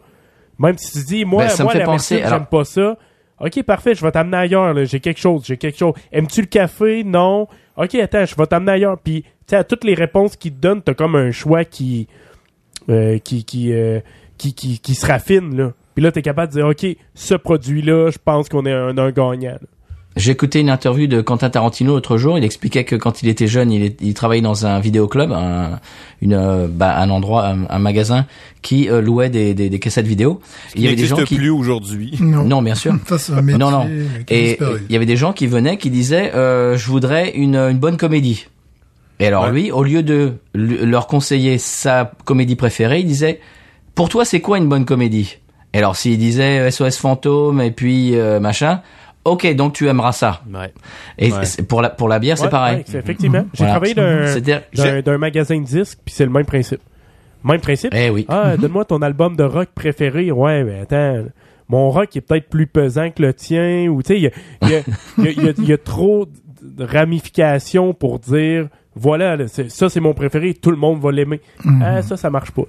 Même si tu dis, moi, Ben, moi la Mexique, alors- j'aime pas ça. Ok, parfait, je vais t'amener ailleurs. là. J'ai quelque chose, j'ai quelque chose. Aimes-tu le café? Non. Ok, attends, je vais t'amener ailleurs. Puis, tu sais, à toutes les réponses qu'il te donne, t'as comme un choix qui, euh, qui, qui, euh, qui, qui, qui se raffine, là. Puis là, t'es capable de dire, OK, ce produit-là, je pense qu'on est un, un gagnant. là. J'ai écouté une interview de Quentin Tarantino l'autre jour. Il expliquait que quand il était jeune, il, est- il travaillait dans un vidéoclub, un, une, bah, un endroit, un, un magasin qui euh, louait des, des, des cassettes vidéo. Il y avait des gens n'existe qui plus aujourd'hui. Non. non, bien sûr. Ça, c'est un métier Non, non. Et il y avait des gens qui venaient, qui disaient, euh, je voudrais une, une bonne comédie. Et alors Ouais. lui, au lieu de leur conseiller sa comédie préférée, il disait, pour toi, c'est quoi une bonne comédie? Et alors s'il disait SOS fantôme et puis euh, machin, ok, donc tu aimeras ça. Ouais. Et Ouais. pour la pour la bière, c'est pareil. effectivement. J'ai Voilà. travaillé d'un, magasin de disques, puis c'est le même principe. Même principe? eh oui. Ah, donne-moi ton album de rock préféré. Ouais, mais attends, mon rock est peut-être plus pesant que le tien, ou tu sais, il y y, y y a- trop de ramifications pour dire, voilà, ça c'est mon préféré, tout le monde va l'aimer. Ah, ça, ça marche pas.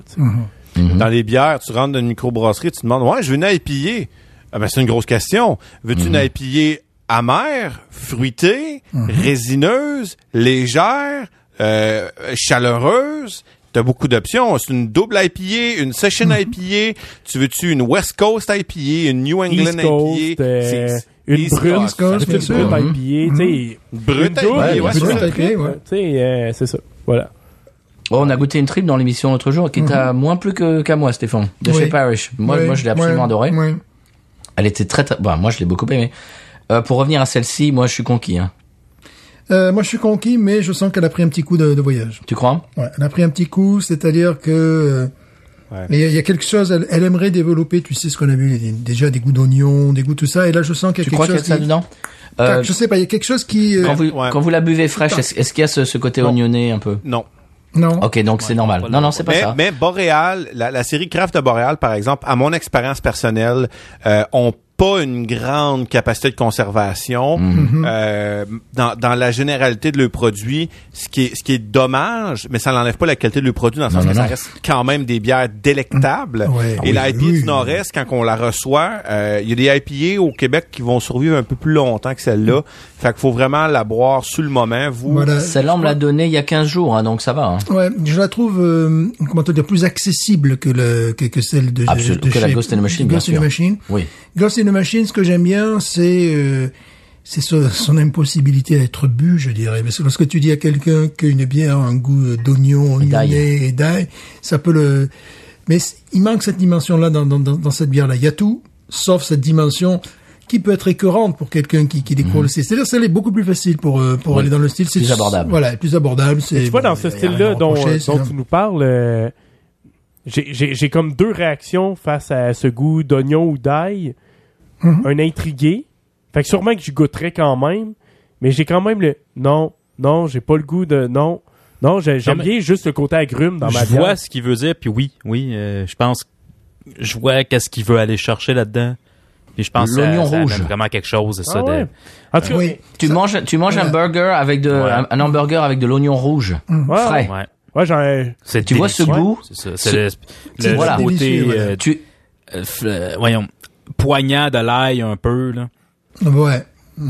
Mhm. Dans les bières, tu rentres dans une microbrasserie, tu te demandes, ouais, je veux une IPA. Ah ben, c'est une grosse question. Veux-tu une IPA amère, fruitée, résineuse, légère, euh, chaleureuse? T'as beaucoup d'options. C'est une double IPA, une session IPA. Tu veux-tu une West Coast IPA, une New England Coast, IPA? euh, une brune, East Coast, une brune Mhm. IPA, tu sais. Brut Une double, IPA, ouais, euh, c'est ça. Voilà. Oh, on a goûté une trip dans l'émission l'autre jour qui t'a moins plu que qu'à moi, Stéphane, de Oui. chez Parish. Moi, moi, je l'ai absolument ouais, adoré. ouais. Elle était très, très. Bah, moi, je l'ai beaucoup aimé. Euh, pour revenir à celle-ci, moi, je suis conquis. Hein. Euh, moi, je suis conquis, mais je sens qu'elle a pris un petit coup de, de voyage. Tu crois? Ouais, elle a pris un petit coup, c'est-à-dire que euh, Ouais. il y, a- il y a quelque chose, elle, elle aimerait développer, tu sais ce qu'on a vu, des- déjà des goûts d'oignons, des goûts tout ça, et là je sens qu'il y a Tu quelque crois qu'il y a chose de ça qui... dedans? Euh, je sais pas, il y a quelque chose qui... euh, quand, vous, Ouais. quand vous la buvez fraîche, est-ce, qu'il y a ce, ce côté Non. oignonné un peu? Non. Non. Ok, donc c'est normal. Non, non, c'est pas mais, ça. mais Boréal, la, la série Craft de Boréal, par exemple, à mon expérience personnelle, euh, ont pas une grande capacité de conservation Mhm. euh, dans, dans la généralité de leurs produits, ce qui est ce qui est dommage, mais ça n'enlève pas la qualité de leurs produits dans le sens Non, que non, ça reste quand même des bières délectables. Ouais. Et Ah la oui, IPA oui. du Nord-Est, quand on la reçoit, euh, il y a des IPA au Québec qui vont survivre un peu plus longtemps que celle-là. Fait qu'il faut vraiment la boire sur le moment. Vous, Voilà. Celle-là, on me l'a donnée il y a 15 jours, hein, donc ça va. Hein. Ouais, je la trouve, euh, comment te dire, plus accessible que le que, que celle de, Absolument, de que la Ghost in the Machine, bien Ghost in the sûr. Machine. Oui. Ghost in the Machine, ce que j'aime bien, c'est euh, c'est son, son impossibilité à être bu, je dirais. Parce que lorsque tu dis à quelqu'un qu'une bière a un goût d'oignon, Et d'ail. oignonné et d'ail, ça peut le... Mais il manque cette dimension-là dans, dans, cette bière-là. Il y a tout, sauf cette dimension qui peut être écœurante pour quelqu'un qui, qui découvre le style. C'est-à-dire celle est beaucoup plus facile pour, euh, pour Mhm. Oui. aller dans le style. C'est Plus abordable. Voilà, plus abordable. c'est- Tu vois, dans ce style-là dont, dont tu nous parles, euh, j'ai- j'ai j'ai comme deux réactions face à ce goût d'oignon ou d'ail. Mhm. Un intrigué. Fait que sûrement que j'y goûterais quand même, mais j'ai quand même le non, non, j'ai pas le goût de non. Non, j'ai- j'aime bien juste le côté agrume dans ma je vois ce qu'il veut dire, puis oui, oui, euh, je pense, je vois qu'est-ce qu'il veut aller chercher là-dedans. Puis je pense que ça, L'oignon ça rouge. vraiment quelque chose, c'est Ah ça. de- ouais. En tout cas, Oui. Tu manges, tu manges un burger avec de, Ouais. un, un hamburger avec de l'oignon rouge, ouais, frais. Ouais. ouais, C'est Tu vois ce goût? C'est ça. C'est Ce- le, c'est le voilà. côté, euh, Tu, euh, f- euh, voyons, poignant de l'ail un peu, là. Ouais.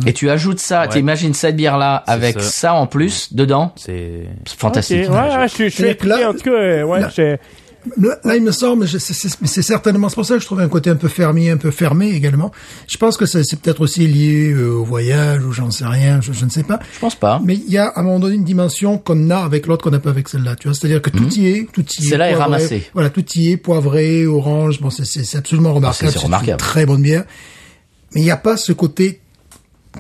et tu ajoutes ça, Ouais. t'imagines cette bière-là avec ça. ça. en plus, dedans, C'est, fantastique. Ok, ouais, ouais, je suis- je suis écouté, là- en tout cas, ouais, là- il me semble, c'est- c'est mais c'est certainement, pour ça que je trouve un côté un peu fermé, un peu fermé également. Je pense que c'est peut-être aussi lié euh, au voyage, ou j'en sais rien, je, je ne sais pas. Je pense pas. Mais il y a à un moment donné une dimension qu'on a avec l'autre qu'on n'a pas avec celle-là. Tu vois, c'est-à-dire que tout y est, tout y est. Celle-là est ramassée. Voilà, tout y est, poivré, orange. Bon, c'est- absolument remarquable. c'est une remarquable. très bonne bière. Mais il n'y a pas ce côté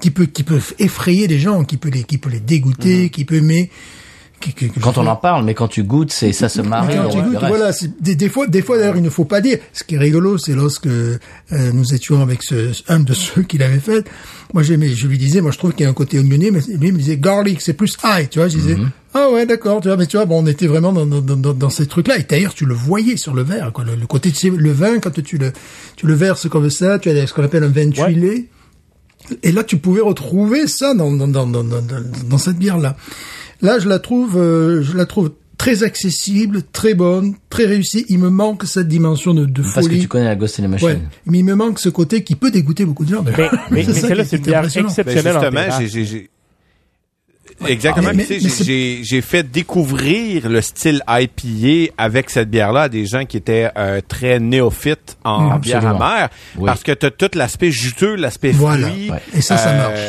qui peut qui peut effrayer les gens, qui peut les qui peut les dégoûter, qui peut mais que Quand on en parle, mais quand tu goûtes, c'est ça se marie. quand tu goûtes, voilà, des, des fois, des fois d'ailleurs, il ne faut pas dire. Ce qui est rigolo, c'est lorsque euh, nous étions avec ce, un de ceux qui l'avait fait. Moi, j'aimais, je lui disais, moi, je trouve qu'il y a un côté oignonné, mais lui il me disait garlic, c'est plus ail, tu vois. Je disais, ah ouais, d'accord, tu vois, mais tu vois, bon, on était vraiment dans, dans, dans, dans ces trucs-là. Et d'ailleurs, tu le voyais sur le verre, quoi. Le, le côté, tu sais, le vin, quand tu le, tu le verses comme ça, tu as ce qu'on appelle un vin tuilé. Et là, tu pouvais retrouver ça dans, dans, dans, dans, dans, dans cette bière-là. Là, je la trouve, euh, je la trouve très accessible, très bonne, très réussie. Il me manque cette dimension de, de Parce que folie. tu connais la Ghost in the Machine. Ouais, mais il me manque ce côté qui peut dégoûter beaucoup de gens. Mais, mais, mais celle-là, qui c'est impressionnant. Ben, justement, j'ai, Exactement. Mais- puis tu mais sais, j'ai, j'ai fait découvrir le style IPA avec cette bière-là à des gens qui étaient euh, très néophytes en Mm, bière amère. Oui. Parce que tu as tout l'aspect juteux, l'aspect Voilà, fruit. ouais. Et ça, ça Euh, marche.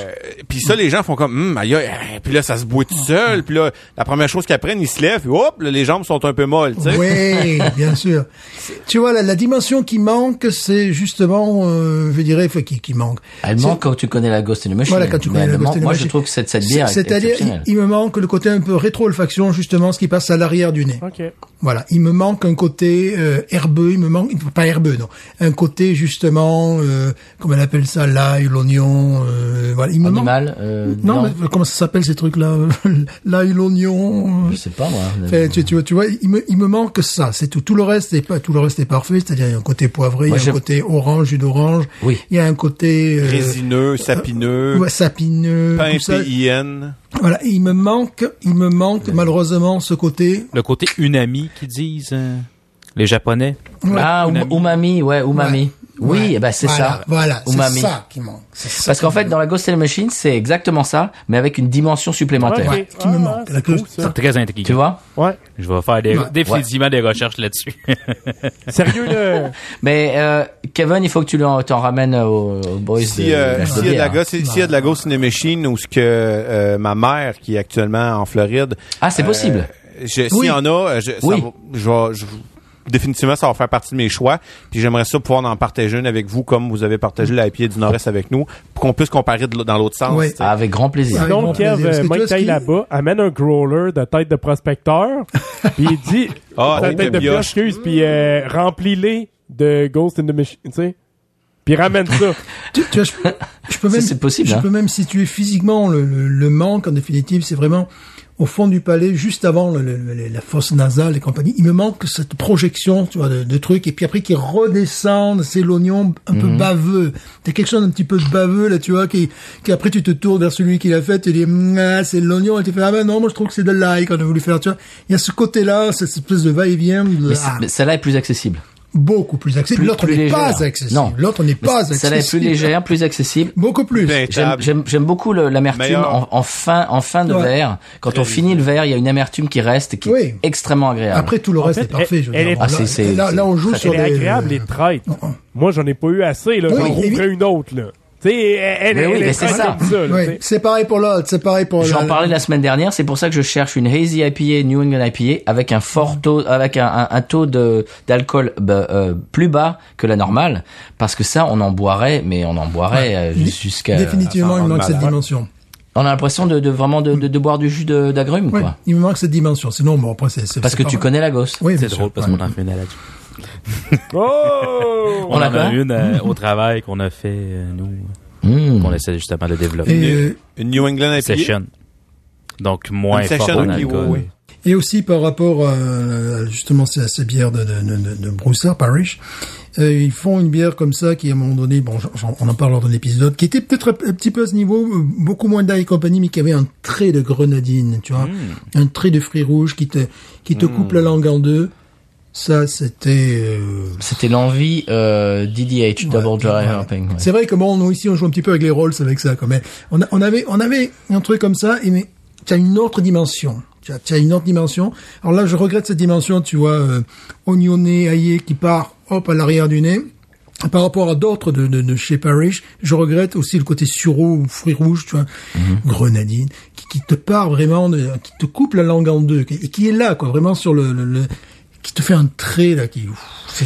Puis ça, les gens font comme, hum, aïe, puis là, ça se boit tout seul. Puis là, la première chose qu'ils apprennent, ils se lèvent, puis hop, là, les jambes sont un peu molles, tu sais. Oui, bien sûr. Tu vois, la, la dimension qui manque, c'est justement, euh, je dirais, enfin, qui, qui manque. Elle manque quand tu connais la Ghost in the Machine. Voilà, quand tu Mais connais la Ghost in the Moi, je Machine. trouve que cette, cette bière est C'est-à-dire, il, me manque le côté un peu rétro-olfaction, justement, ce qui passe à l'arrière du nez. Ok. Voilà, il me manque un côté euh, herbeux, il me manque pas herbeux non, un côté justement euh, comment on appelle ça? L'ail, l'oignon, euh, voilà, il me manque. Animal, euh, Non, mais comment ça s'appelle ces trucs-là? L'ail, l'oignon. euh, Je sais pas, moi. Enfin, tu, tu vois, tu vois, il me, il me manque ça. C'est tout. Tout le reste est pas, tout le reste est parfait. C'est-à-dire, il y a un côté poivré, Moi, il y a un côté orange, jus d'orange. Oui. Il y a un côté euh, Résineux, sapineux, ouais, sapineux. pain. PIN. Voilà, il me manque, il me manque malheureusement ce côté. le côté unami qu'ils disent, euh, les Japonais. Ouais. Ah, um- Umami. umami, ouais, umami. Oui, Ouais. ben c'est Voilà, ça. Voilà, c'est ça qui manque. Ça Parce qu'en fait, dans la Ghost in the Machine, c'est exactement ça, mais avec une dimension supplémentaire. Ouais, qui me Ah, manque. c'est La cool, ça. Très intriguant. Tu vois? Ouais. Je vais faire des, Ouais. définitivement des recherches là-dessus. Sérieux, là. Mais euh, Kevin, il faut que tu t'en ramènes aux, aux boys Si, de, euh, s'il y a de la bière. Ghost, s'il y a de la Ghost in the Machine ou ce que euh, ma mère qui est actuellement en Floride, Ah, c'est possible. euh, je- s'il Oui. y en a, je, ça Oui. va- je vais- je- définitivement ça va faire partie de mes choix. Puis j'aimerais ça pouvoir en partager une avec vous comme vous avez partagé la pied du Nord-Est avec nous, pour qu'on puisse comparer de dans l'autre sens. Ah, avec grand plaisir. Avec grand Donc, plaisir. Kev, Mike qui- là-bas, amène un growler de tête de prospecteur, puis il dit, Ah, tête tête de pioche, excuse, puis euh, remplis-les de Ghost in the Machine, tu sais. Puis ramène ça. Tu, tu vois, je, je peux même, c'est possible, je hein. peux même situer physiquement le, le, le manque en définitive. C'est vraiment au fond du palais, juste avant le- le- le- la fosse nasale et compagnie. Il me manque cette projection, tu vois, de, de trucs. Et puis après, qui redescendent, c'est l'oignon un peu Mhm. baveux. T'as quelque chose d'un petit peu baveux là, tu vois, qui, qui après tu te tournes vers celui qui l'a fait, tu dis, ah, c'est l'oignon. Et tu fais, ah ben non, moi je trouve que c'est de l'ail qu'on a voulu faire, tu vois. Il y a ce côté-là, cette espèce de va-et-vient. de- Mais c'est- ah, mais celle-là est plus accessible. Beaucoup plus accessible. L'autre n'est pas accessible. Non. L'autre n'est pas accessible. Celle-là est plus légère, plus accessible. Beaucoup plus. J'aime, table. j'aime, j'aime beaucoup l'amertume Meilleur. en, en fin, en fin de Ouais. verre. Quand on finit le verre, il y a une amertume qui reste, qui Oui. est extrêmement agréable. Après, tout le En reste fait, est parfait. Je veux elle- dire. elle est- Ah, là, c'est- là, là, on joue Elle sur est des... agréable, les traites. Moi, j'en ai pas eu assez, là. Oui, J'en et- une autre, là. Tu sais, elle, elle, Mais oui, elle mais est c'est ça. comme ça, Oui, c'est pareil pour l'autre, c'est pareil pour J'en la- parlais la semaine dernière, c'est pour ça que je cherche une hazy IPA, New England IPA, avec un fort taux, avec un, un- un taux de d'alcool bah, euh, plus bas que la normale, parce que ça, on en boirait, mais on en boirait euh, Dé- jusqu'à. Définitivement, ça il manque cette dimension. On a l'impression de, de vraiment de, de, de boire du jus d'agrumes, Oui, quoi. il me manque cette dimension. Sinon, bon, après, c'est... c'est- Parce que tu mal. connais la gosse. Oui, C'est drôle parce ouais. qu'on une là-dessus. Oh! On, en a une euh, au travail qu'on a fait, euh, nous, Mmh. qu'on essaie justement de développer. Et, euh, Une New England IPA. Session. Donc, moins Une fort session, en alcool. oui, oui. Et aussi par rapport à justement à ces bières de, de, de, de Bruxelles, Parish, euh, ils font une bière comme ça qui à un moment donné, bon, on en parle lors d'un épisode, qui était peut-être un, un petit peu à ce niveau, euh, beaucoup moins d'ail et compagnie, mais qui avait un trait de grenadine, tu vois, un trait de fruits rouges qui te qui te coupe la langue en deux. Ça, c'était. euh, C'était l'envie euh, DDH, Double Dry ouais. C'est vrai que bon, nous ici, on joue un petit peu avec les rolls avec ça, quand même. On, a- on avait, on avait un truc comme ça, et mais tu as une autre dimension. Tu as, une autre dimension. Alors là, je regrette cette dimension, tu vois, euh, oignonné, aillé, qui part, hop, à l'arrière du nez. Par rapport à d'autres de, de, de chez Parrish, je regrette aussi le côté sureau ou fruits rouges, tu vois, grenadine, qui, qui te part vraiment, de, qui te coupe la langue en deux, et qui est là, quoi, vraiment sur le, le, le- qui te fait un trait là, qui.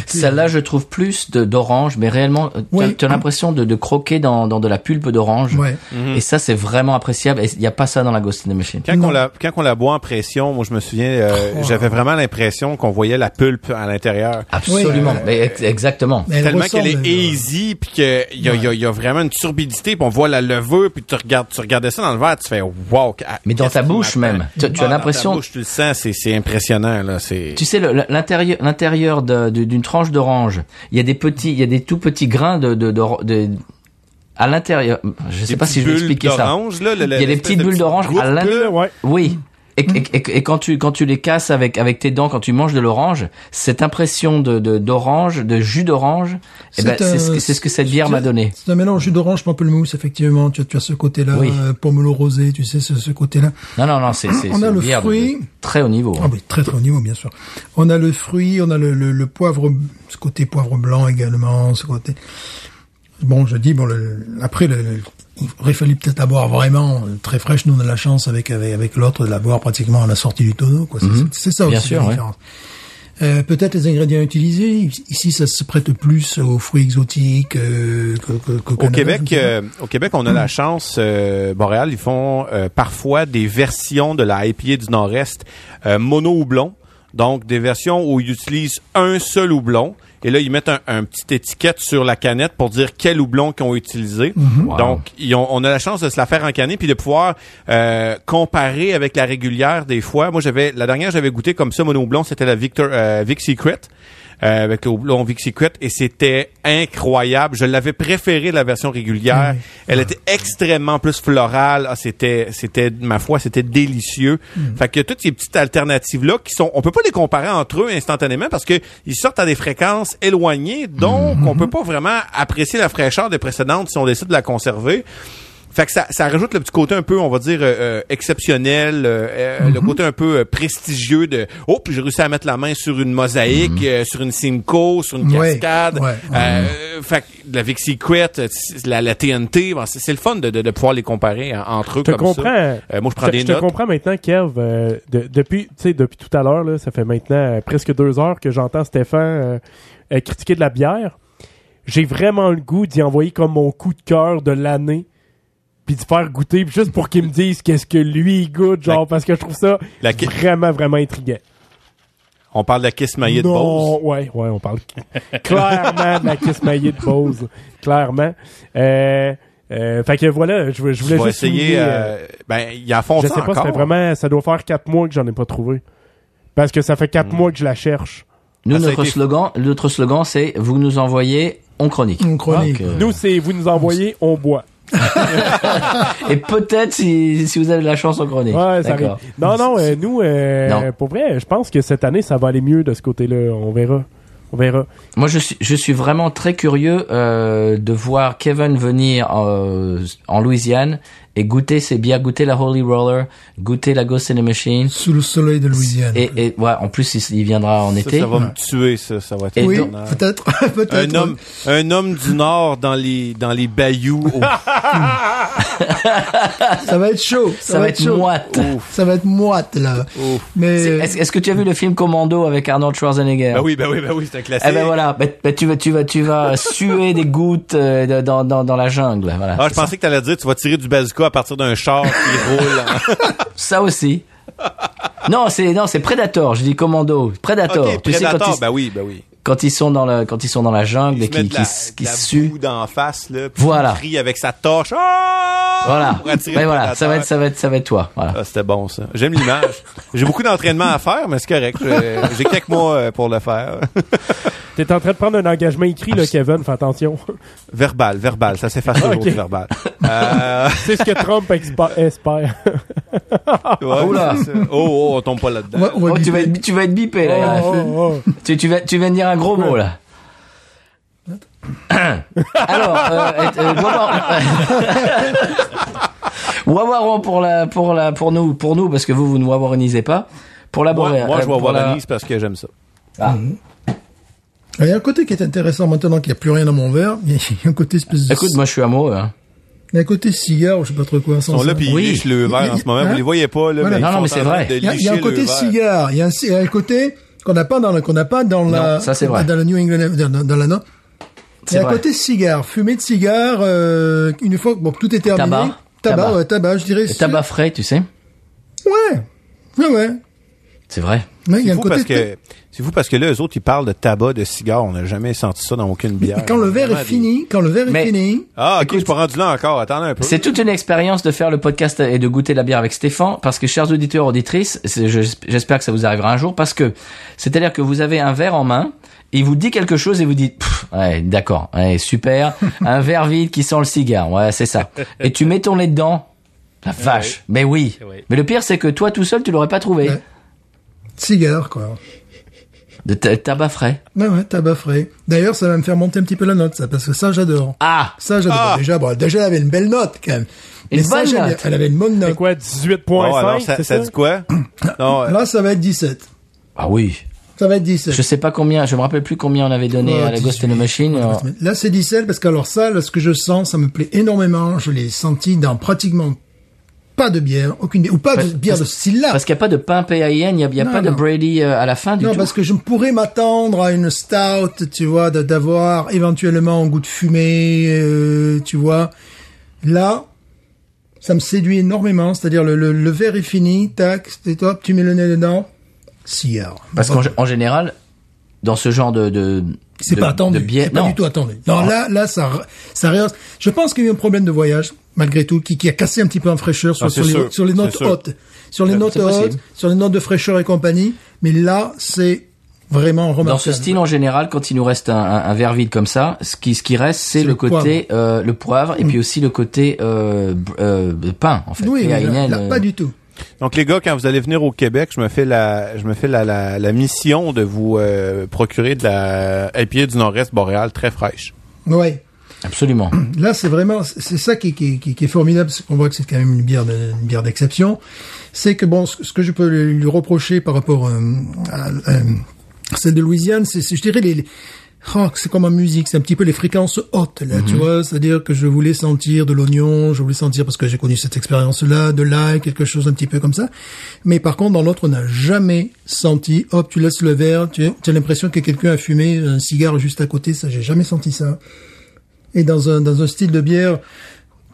Celle-là, je trouve plus de- d'orange, mais réellement, tu as, Oui. tu as l'impression de, de croquer dans, dans de la pulpe d'orange. Ouais. Et ça, c'est vraiment appréciable. Et il n'y a pas ça dans la Ghost in the Machine. Quand on la quand on la boit en pression, moi je me souviens, euh, Oh. j'avais vraiment l'impression qu'on voyait la pulpe à l'intérieur. Absolument. Oui. Mais ex- exactement. Mais elle Tellement qu'elle est euh, easy, puis qu'il y a, y, a, y a vraiment une turbidité, puis on voit la levure, puis tu regardes, tu regardais ça dans le verre, tu fais wow. ah, Mais dans ta bouche même. Tu- tu as Ah, dans l'impression- ta bouche, tu le sens, c'est impressionnant là. Tu sais, le- l'intérieur, l'intérieur d'une tranche d'orange, il y a des petits, il y a des tout petits grains de, de, de, de- à l'intérieur. Je sais Des pas si je vais expliquer ça. d'orange, là, le- Il y a des petites bulles d'orange à l'intérieur. Ouais. Oui. Et, et, et- et quand tu quand tu les casses avec avec tes dents, quand tu manges de l'orange, cette impression de de- d'orange, de, jus d'orange, eh ben, C'est c'est ce ce que cette bière m'a donné. C'est un mélange jus d'orange, pamplemousse, effectivement. Tu as, tu as ce côté-là, Oui. euh, pomelo rosé, tu sais, ce, ce côté-là. Non non non, c'est c'est On a le bière de- fruit. de très haut niveau. Ah oui, très très haut niveau, bien sûr. On a le fruit, on a le, le, le poivre, ce côté poivre blanc également, ce côté. Bon, je dis, bon, le, après, le, le- il aurait fallu peut-être la boire vraiment euh, très fraîche. Nous, on a la chance avec avec, avec l'autre de la boire pratiquement à la sortie du tonneau, quoi. C'est-. C'est ça Bien aussi sûr, la ouais. différence. Euh, peut-être les ingrédients utilisés. Ici, ça se prête plus aux fruits exotiques euh, qu'au Au Canada, Québec, sais pas. euh, au Québec, on a la chance. euh, Montréal, ils font euh, parfois des versions de la IPA du Nord-Est euh, mono houblon. Donc des versions où ils utilisent un seul houblon. Et là, ils mettent un, un petit étiquette sur la canette pour dire quel houblon qu'ils ont utilisé. Wow. Donc, ils ont- on a la chance de se la faire en canette puis de pouvoir euh, comparer avec la régulière des fois. Moi, j'avais la dernière, j'avais goûté comme ça mono houblon, c'était la Victor euh, Vic Secret. Euh, avec le houblon Vic Secret et c'était incroyable. Je l'avais préféré la version régulière. Elle était extrêmement plus florale. Ah, c'était, c'était, ma foi, c'était délicieux. Fait que toutes ces petites alternatives là qui sont, on peut pas les comparer entre eux instantanément parce que ils sortent à des fréquences éloignées, donc on peut pas vraiment apprécier la fraîcheur des précédentes si on décide de la conserver. Fait que ça, ça rajoute le petit côté un peu, on va dire, euh, euh, exceptionnel, euh, euh, le côté un peu euh, prestigieux de « Oh, puis j'ai réussi à mettre la main sur une mosaïque, euh, sur une Simcoe, sur une Ouais, cascade. ouais, Euh, fait que la Vic Secret, la, la TNT, bon, c'est c'est le fun de, de, de pouvoir les comparer hein, entre eux Je te comme comprends. ça. Euh, moi, je prends Je- des je te notes. comprends maintenant, Kev. euh, de- depuis, tu sais, depuis tout à l'heure, là, ça fait maintenant euh, presque deux heures que j'entends Stéphane euh, euh, critiquer de la bière. J'ai vraiment le goût d'y envoyer comme mon coup de cœur de l'année, puis de faire goûter, puis juste pour qu'il me dise qu'est-ce que lui il goûte, genre, La- parce que je trouve ça La vraiment, vraiment intriguant. On parle de la Kiss maillée de non, Bose? ouais, ouais, on parle clairement de la kiss maillée de Bose, clairement. Euh, euh, fait que voilà, je, voulais- je Je juste essayer. souligner, euh, euh, ben, ils en font je ça sais pas, ça encore. fait vraiment, ça doit faire quatre mois que j'en ai pas trouvé. Parce que ça fait quatre mois que je la cherche. Nous, Ah, ça a notre été- slogan, notre slogan, c'est vous nous envoyez, on chronique. On chronique. Donc, euh, Nous, c'est vous nous envoyez, on boit. et peut-être si, si vous avez de la chance, on chronique. Ouais, ça. Non, non, euh, nous, euh, Non. pour vrai, je pense que cette année, ça va aller mieux de ce côté-là. On verra. On verra. Moi, je suis, je suis vraiment très curieux euh, de voir Kevin venir en Louisiane et goûter ses bières, goûter la Holy Roller, goûter la Ghost in the Machine. Sous le soleil de Louisiane. Et, et ouais, en plus, il, il viendra en Ça, été. ça va me tuer, ça. Ça va être oui, peut-être, peut-être. Un homme, un homme du Nord dans les, dans les bayous. au- Ça va être chaud. Ça va être moite. Ça va être moite là. Mais C'est- Est-ce que tu as vu le film Commando avec Arnold Schwarzenegger? Ben oui, ben oui, ben oui, c'est un classique. Eh ben voilà, ben, ben tu vas, tu vas, tu vas suer des gouttes euh, dans, dans, dans la jungle. Voilà. Ah, je pensais que t'allais dire tu vas tirer du bazooka à partir d'un char qui roule. Ça aussi. non, c'est non, c'est Predator. Je dis Commando. Predator. tu sais quand Predator, il, ben oui, ben oui. quand ils sont dans la quand ils sont dans la jungle et qui qui, la, qui la suent. d'en face, là. puis Voilà. Il crie avec sa torche. Ah! Voilà. Le voilà, ça va être ça va être ça va être toi. Voilà. Ah, c'était bon, ça. J'aime l'image. J'ai beaucoup d'entraînement à faire, mais c'est correct. J'ai j'ai quelques mois euh, pour le faire. T'es en train de prendre un engagement écrit, là, Kevin, fais attention. verbal, verbal. Ça s'efface toujours Ok. du verbal. Euh, C'est ce que Trump espère. c'est ça. Oh, oh, on tombe pas là-dedans. Oh, tu vas être tu vas être bipé là. Oh, Yann. oh, oh. Tu, tu, vas, tu viens de dire un gros mot là. Alors, euh, euh, Wawa- Wawaron pour la pour la pour nous pour nous parce que vous vous ne wawaronisez pas. Pour la Moi, Boréa- moi, euh, je vais pour voir la- parce que j'aime ça. Ah. Il y a un côté qui est intéressant maintenant qu'il n'y a plus rien dans mon verre. Il y a un côté espèce de... Écoute, moi je suis amoureux. Hein. Il y a un côté cigare, ou je sais pas trop quoi. Ils sont là puis ils Oui. lichent le verre en ce moment. Hein? Vous les voyez pas, là. Voilà. mais Non, non, mais c'est vrai. Il y a, il y a un côté cigare. Il y a un, il y a un côté qu'on n'a pas dans le, qu'on n'a pas dans la, Non, ça, c'est vrai. dans le New England, dans, dans- la note. Il y C'est a un côté cigare, fumée de cigare, euh, une fois que bon, tout est terminé. Tabac. Tabac, Tabac. ouais, tabac, je dirais. Le tabac frais, tu sais. Ouais. Ouais, ouais. C'est vrai. Ouais, il y a un côté parce que c'est fou parce que là, eux autres, ils parlent de tabac, de cigares. On n'a jamais senti ça dans aucune bière. quand le verre est fini, quand le verre Mais- est fini, Ah, ok, je suis pas rendu là encore. Attendez un peu. C'est toute une expérience de faire le podcast et de goûter la bière avec Stéphane, parce que chers auditeurs, auditrices, j'espère que ça vous arrivera un jour, parce que c'est-à-dire que vous avez un verre en main, il vous dit quelque chose et vous dites, ouais, d'accord, ouais, super, un verre vide qui sent le cigare, ouais, c'est ça. Et tu mets ton nez dedans, la vache, mais oui. Oui. Mais le pire, c'est que toi tout seul, tu l'aurais pas trouvé. Ouais. cigare, quoi. De ta- tabac frais. Ouais, ouais, tabac frais. D'ailleurs, ça va me faire monter un petit peu la note, ça, parce que ça, j'adore. Ah! Ça, j'adore. Ah. Déjà, bon, déjà, elle avait une belle note, quand même. Une Mais ça, bonne note. Elle avait une bonne C'est note. quoi, 18.5, Bon, alors, ça, c'est ça ça? dit quoi? non, euh, Là, ça va être 17. Ah oui. Ça va être 17. Je sais pas combien, je me rappelle plus combien on avait donné à la Ghost in the 18. Machine. euh, Là, c'est 17 parce que alors ça, là, ce que je sens, ça me plaît énormément. Je l'ai senti dans pratiquement pas de bière, aucune bière, ou pas de Parce- bière de style-là. Parce qu'il n'y a pas de pain PAIN, il n'y a, y a Non, pas de. Brady euh, à la fin du Non, tout. parce que je pourrais m'attendre à une stout, tu vois, d'avoir éventuellement un goût de fumée, euh, tu vois. Là, ça me séduit énormément. C'est-à-dire, le, le, le verre est fini, tac, et toi, tu mets le nez dedans, cigare. Parce qu'en en général, dans ce genre de de C'est pas attendu. C'est pas du tout attendu. Non, là, là, ça, ça. Je pense qu'il y a eu un problème de voyage, malgré tout, qui, qui a cassé un petit peu en fraîcheur sur, Ah, sur, les, sûr. sur les notes hautes. Sur les notes hautes, sur les notes de fraîcheur et compagnie. Mais là, c'est vraiment remarquable. Dans ce style, en général, quand il nous reste un, un, un verre vide comme ça, ce qui, ce qui reste, c'est le, le côté euh, le poivre et puis aussi le côté euh, euh, pain, en fait. Oui, là, là, euh, pas du tout. Donc les gars, quand vous allez venir au Québec, je me fais la, je me fais la, la, la mission de vous euh, procurer de la IPA du Nord-Est boréal très fraîche. Ouais. Absolument. Là, c'est vraiment, c'est ça qui, qui, qui, qui est formidable, c'est qu'on voit que c'est quand même une bière, de- une bière d'exception. C'est que bon, ce, ce que je peux lui reprocher par rapport euh, à, à celle de Louisiane, c'est, je dirais les, les- oh, c'est comme en musique, c'est un petit peu les fréquences hautes là, tu vois, c'est-à-dire que je voulais sentir de l'oignon, je voulais sentir parce que j'ai connu cette expérience-là, de l'ail, quelque chose un petit peu comme ça. Mais par contre, dans l'autre, on n'a jamais senti, hop, tu laisses le verre, tu, tu as l'impression que quelqu'un a fumé un cigare juste à côté, ça, j'ai jamais senti ça et dans un dans un style de bière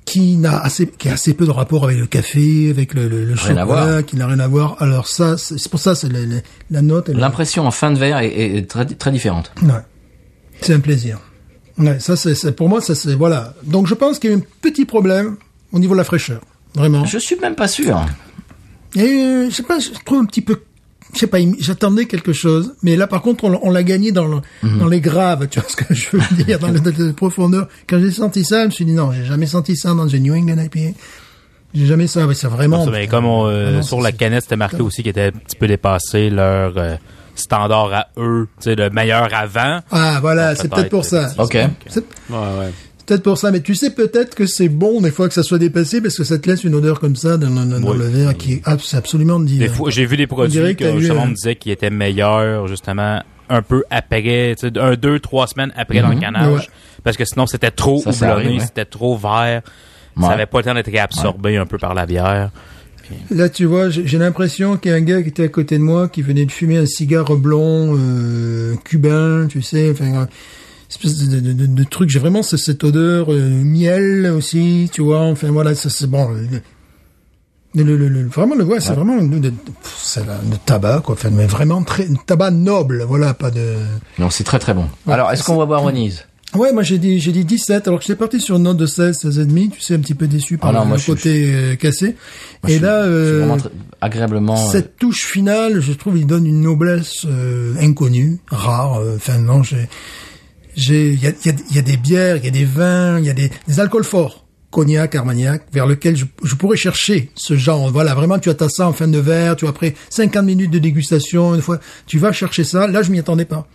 qui n'a assez qui a assez peu de rapport avec le café, avec le, le, le chocolat, qui n'a rien à voir. Alors ça, c'est pour ça, c'est la, note. L'impression en fin de verre est, est très, très différente. Ouais. C'est un plaisir. Ouais, ça c'est pour moi ça c'est voilà. Donc je pense qu'il y a eu un petit problème au niveau de la fraîcheur, vraiment. Je suis même pas sûr. Et euh, je sais pas, je trouve un petit peu je sais pas, j'attendais quelque chose, mais là par contre on, on l'a gagné dans le- Mhm. dans les graves, tu vois ce que je veux dire, dans les, les profondeurs. Quand j'ai senti ça, je me suis dit non, j'ai jamais senti ça dans une New England IPA. J'ai jamais ça, mais c'est vraiment. Ça, mais comme on, euh, vraiment, sur la canette, c'était marqué aussi qu'il était un petit peu dépassé leur euh, standard à eux, tu sais, le meilleur avant. Ah voilà, c'est peut-être pour ça. Ok. Ouais, ouais. Peut-être pour ça, mais tu sais peut-être que c'est bon des fois que ça soit dépassé parce que ça te laisse une odeur comme ça dans, dans- dans Oui. le verre qui est abs- absolument Des divin. fois, j'ai vu des produits que que justement on me disait qu'ils étaient meilleurs justement un peu après, tu sais, un, deux, trois semaines après dans le canage. Ouais. Parce que sinon c'était trop houblonné, ouais. c'était trop vert. Ouais. Ça avait pas le temps d'être absorbé un peu par la bière. Là, tu vois, j'ai j'ai l'impression qu'il y a un gars qui était à côté de moi qui venait de fumer un cigare blond euh, cubain, tu sais, enfin, euh, espèce de, de, de, de truc. J'ai vraiment ce- cette odeur euh, miel aussi, tu vois. Enfin voilà, c'est bon. euh, Le, le, le- le- vraiment, le, ouais, c'est vraiment de- tabac, quoi. Enfin, mais vraiment très, un tabac noble, voilà, pas de. Non, c'est très très bon. Alors, est-ce qu'on va boire Venise? Ouais, moi j'ai dit j'ai dit 17, alors que j'étais parti sur une note de 16, 16 et demi, tu sais, un petit peu déçu par Ah non, le moi, je suis- côté euh, cassé. Moi, et je là, euh, agréablement. euh, cette touche finale, je trouve, il donne une noblesse euh, inconnue, rare. Enfin, non, j'ai, j'ai, il y a, y, a, y a des bières, il y a des vins, il y a des, des alcools forts, cognac, armagnac, vers lequel je, je pourrais chercher ce genre. Voilà, vraiment, tu as ça en fin de verre, tu après 50 minutes de dégustation, une fois, tu vas chercher ça. Là, je m'y attendais pas.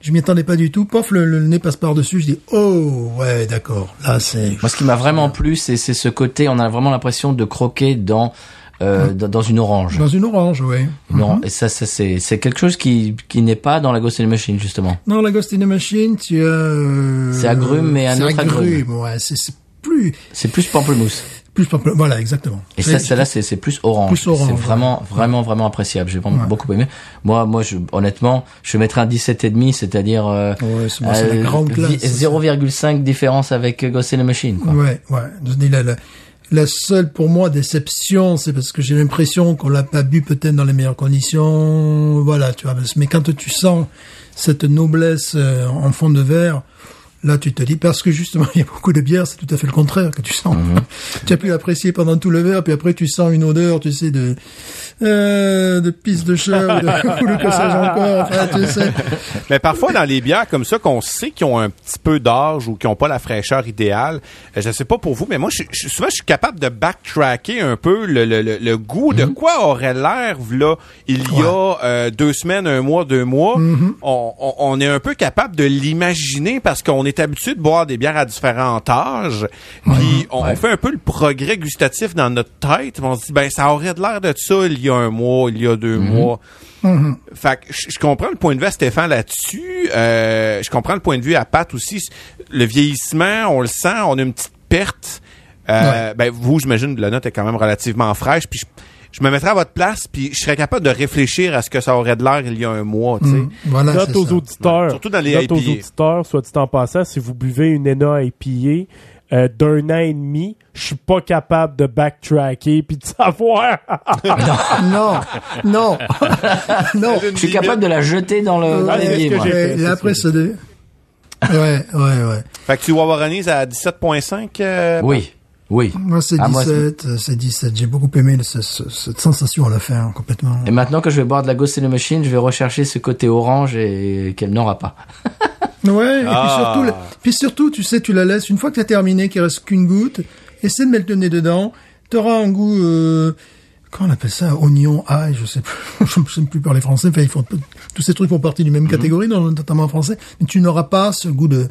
Je m'y attendais pas du tout. Pof, le, le nez passe par dessus. Je dis, oh, ouais, d'accord. Là, c'est. Moi, ce qui m'a vraiment plu, c'est c'est ce côté. On a vraiment l'impression de croquer dans euh, dans, dans une orange. Dans une orange, ouais. Une orange. Et ça, ça c'est quelque chose qui qui n'est pas dans la Ghost in the Machine justement. Non, la Ghost in the Machine, tu as... euh, C'est agrume, mais un autre agrume. ouais. C'est plus... C'est plus pamplemousse. Plus pample- Voilà, exactement. Et ça, celle-là, c'est c'est plus orange. Plus orange, C'est ouais. vraiment, vraiment, vraiment appréciable. J'ai vraiment Ouais. beaucoup aimé. Moi, moi, je, honnêtement, je mettrais un 17 et demi, c'est-à-dire euh, Ouais, euh, grande classe. vi- 0,5 différence avec Ghost in the Machine. Quoi. Ouais, ouais. La, seule pour moi déception, c'est parce que j'ai l'impression qu'on l'a pas bu peut-être dans les meilleures conditions. Voilà, tu vois. Mais quand tu sens cette noblesse euh, en fond de verre, là tu te dis parce que justement il y a beaucoup de bières, c'est tout à fait le contraire que tu sens. Mhm. tu as pu apprécier pendant tout le verre, puis après tu sens une odeur, tu sais de euh, de pisse de chat ou de, ou de que sais-je encore. Enfin, tu sais. Mais parfois, dans les bières comme ça, qu'on sait qu'ils ont un petit peu d'âge ou qu'ils n'ont pas la fraîcheur idéale, euh, je sais pas pour vous, mais moi, je, je- souvent, je suis capable de backtracker un peu le, le, le, le goût de quoi aurait l'air, là, il y a euh, deux semaines, un mois, deux mois. on, on, on est un peu capable de l'imaginer parce qu'on est habitué de boire des bières à différents âges. Puis, on, on fait un peu le progrès gustatif dans notre tête. On se dit, ben, ça aurait de l'air de ça il y a un mois, il y a deux mois. Fait que je comprends le point de vue à Stéphane là-dessus. Euh, je comprends le point de vue à Pat aussi. Le vieillissement, on le sent, on a une petite perte. Euh, Ben vous, j'imagine, la note est quand même relativement fraîche. Puis je, je me mettrais à votre place, puis je serais capable de réfléchir à ce que ça aurait de l'air il y a un mois. tu sais. Mm. Voilà, Note aux ça. auditeurs. Surtout dans les Note aux IPA. auditeurs, soit dit en passant, si vous buvez une ENA IPA euh, d'un an et demi, je suis pas capable de backtracker puis de savoir. Non, non, non. Je suis capable de la jeter dans le, dans Ouais, j'ai fait, Et, après, ça. c'est de... Ouais, ouais, ouais. Fait que tu vois Warrenis à 17.5. euh, Oui, oui. Moi, c'est Ah, moi, 17, euh, c'est 17. J'ai beaucoup aimé ce- ce- cette sensation à la fin, complètement. Et maintenant que je vais boire de la Ghost in the Machine, je vais rechercher ce côté orange et qu'elle n'aura pas. Ouais, et puis Ah. surtout, puis surtout, tu sais, tu la laisses, une fois que t'as terminé, qu'il reste qu'une goutte, essaie de mettre le nez dedans, t'auras un goût, euh, comment on appelle ça, oignon, ail, je sais plus, je ne sais plus parler français, enfin, ils font, tous ces trucs font partie d'une même catégorie, dans, notamment en français, mais tu n'auras pas ce goût de,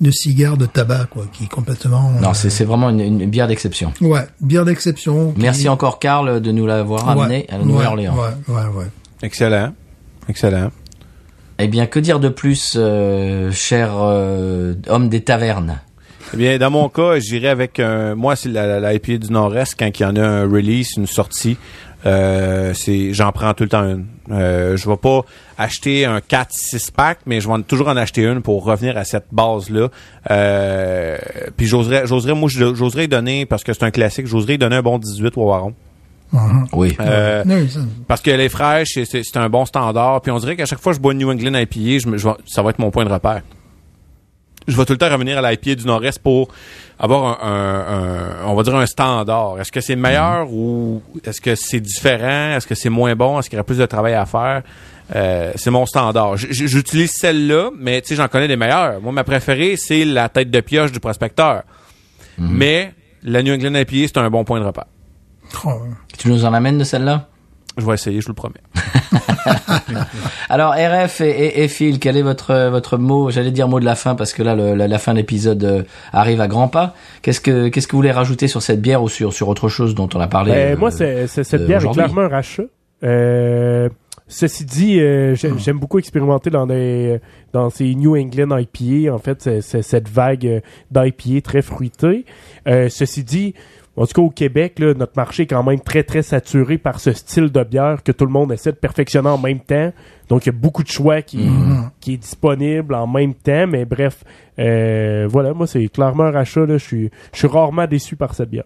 de cigare, de tabac, quoi, qui est complètement... Non, euh, c'est c'est vraiment une, une bière d'exception. Ouais, bière d'exception. qui- Merci encore, Karl, de nous l'avoir Ouais, amené à la Nouvelle-Orléans. Ouais, ouais, ouais. Excellent. Excellent. Eh bien, que dire de plus, euh, cher euh, homme des tavernes? Eh bien, dans mon cas, j'irai avec un. Moi, c'est la, la, du Nord-Est quand il y en a un release, une sortie. Euh, j'en prends tout le temps une. Euh, je vais pas acheter un 4-6 pack, mais je vais toujours en acheter une pour revenir à cette base-là. Puis j'oserais, j'oserais, moi, j'oserais donner, parce que c'est un classique, j'oserais donner un bon 18 au Waron. Mhm. Oui. Euh, Oui, ça- parce qu'elle est fraîche, et c'est, c'est un bon standard. Puis on dirait qu'à chaque fois que je bois une New England IPA, je me, je vais- ça va être mon point de repère. Je vais tout le temps revenir à l'IPA du Nord-Est pour avoir un, un- un- on va dire un standard. Est-ce que c'est meilleur ou est-ce que c'est différent? Est-ce que c'est moins bon? Est-ce qu'il y aurait plus de travail à faire? Euh, c'est mon standard. J'utilise celle-là, mais tu sais, j'en connais des meilleures. Moi, ma préférée, c'est la tête de pioche du prospecteur. Mais la New England IPA, c'est un bon point de repère. Oh, Tu nous en amènes de celle-là Je vais essayer, je vous le promets. Alors, RF et, et, et Phil, quel est votre votre mot J'allais dire mot de la fin parce que là, le- la, la fin de l'épisode euh, arrive à grands pas. Qu'est-ce que qu'est-ce que vous voulez rajouter sur cette bière ou sur sur autre chose dont on a parlé Ben, euh, moi, c'est, c'est- cette euh, bière est clairement un rachat. Euh, ceci dit, euh, j'ai- j'aime beaucoup expérimenter dans des dans ces New England IPA. En fait, c'est, c'est cette vague euh, d'IPA très fruitée. Euh, ceci dit, en tout cas au Québec, là, notre marché est quand même très très saturé par ce style de bière que tout le monde essaie de perfectionner en même temps. Donc il y a beaucoup de choix qui qui est disponible en même temps. Mais bref, euh, voilà, moi c'est clairement un rachat. Là, je suis je suis rarement déçu par cette bière.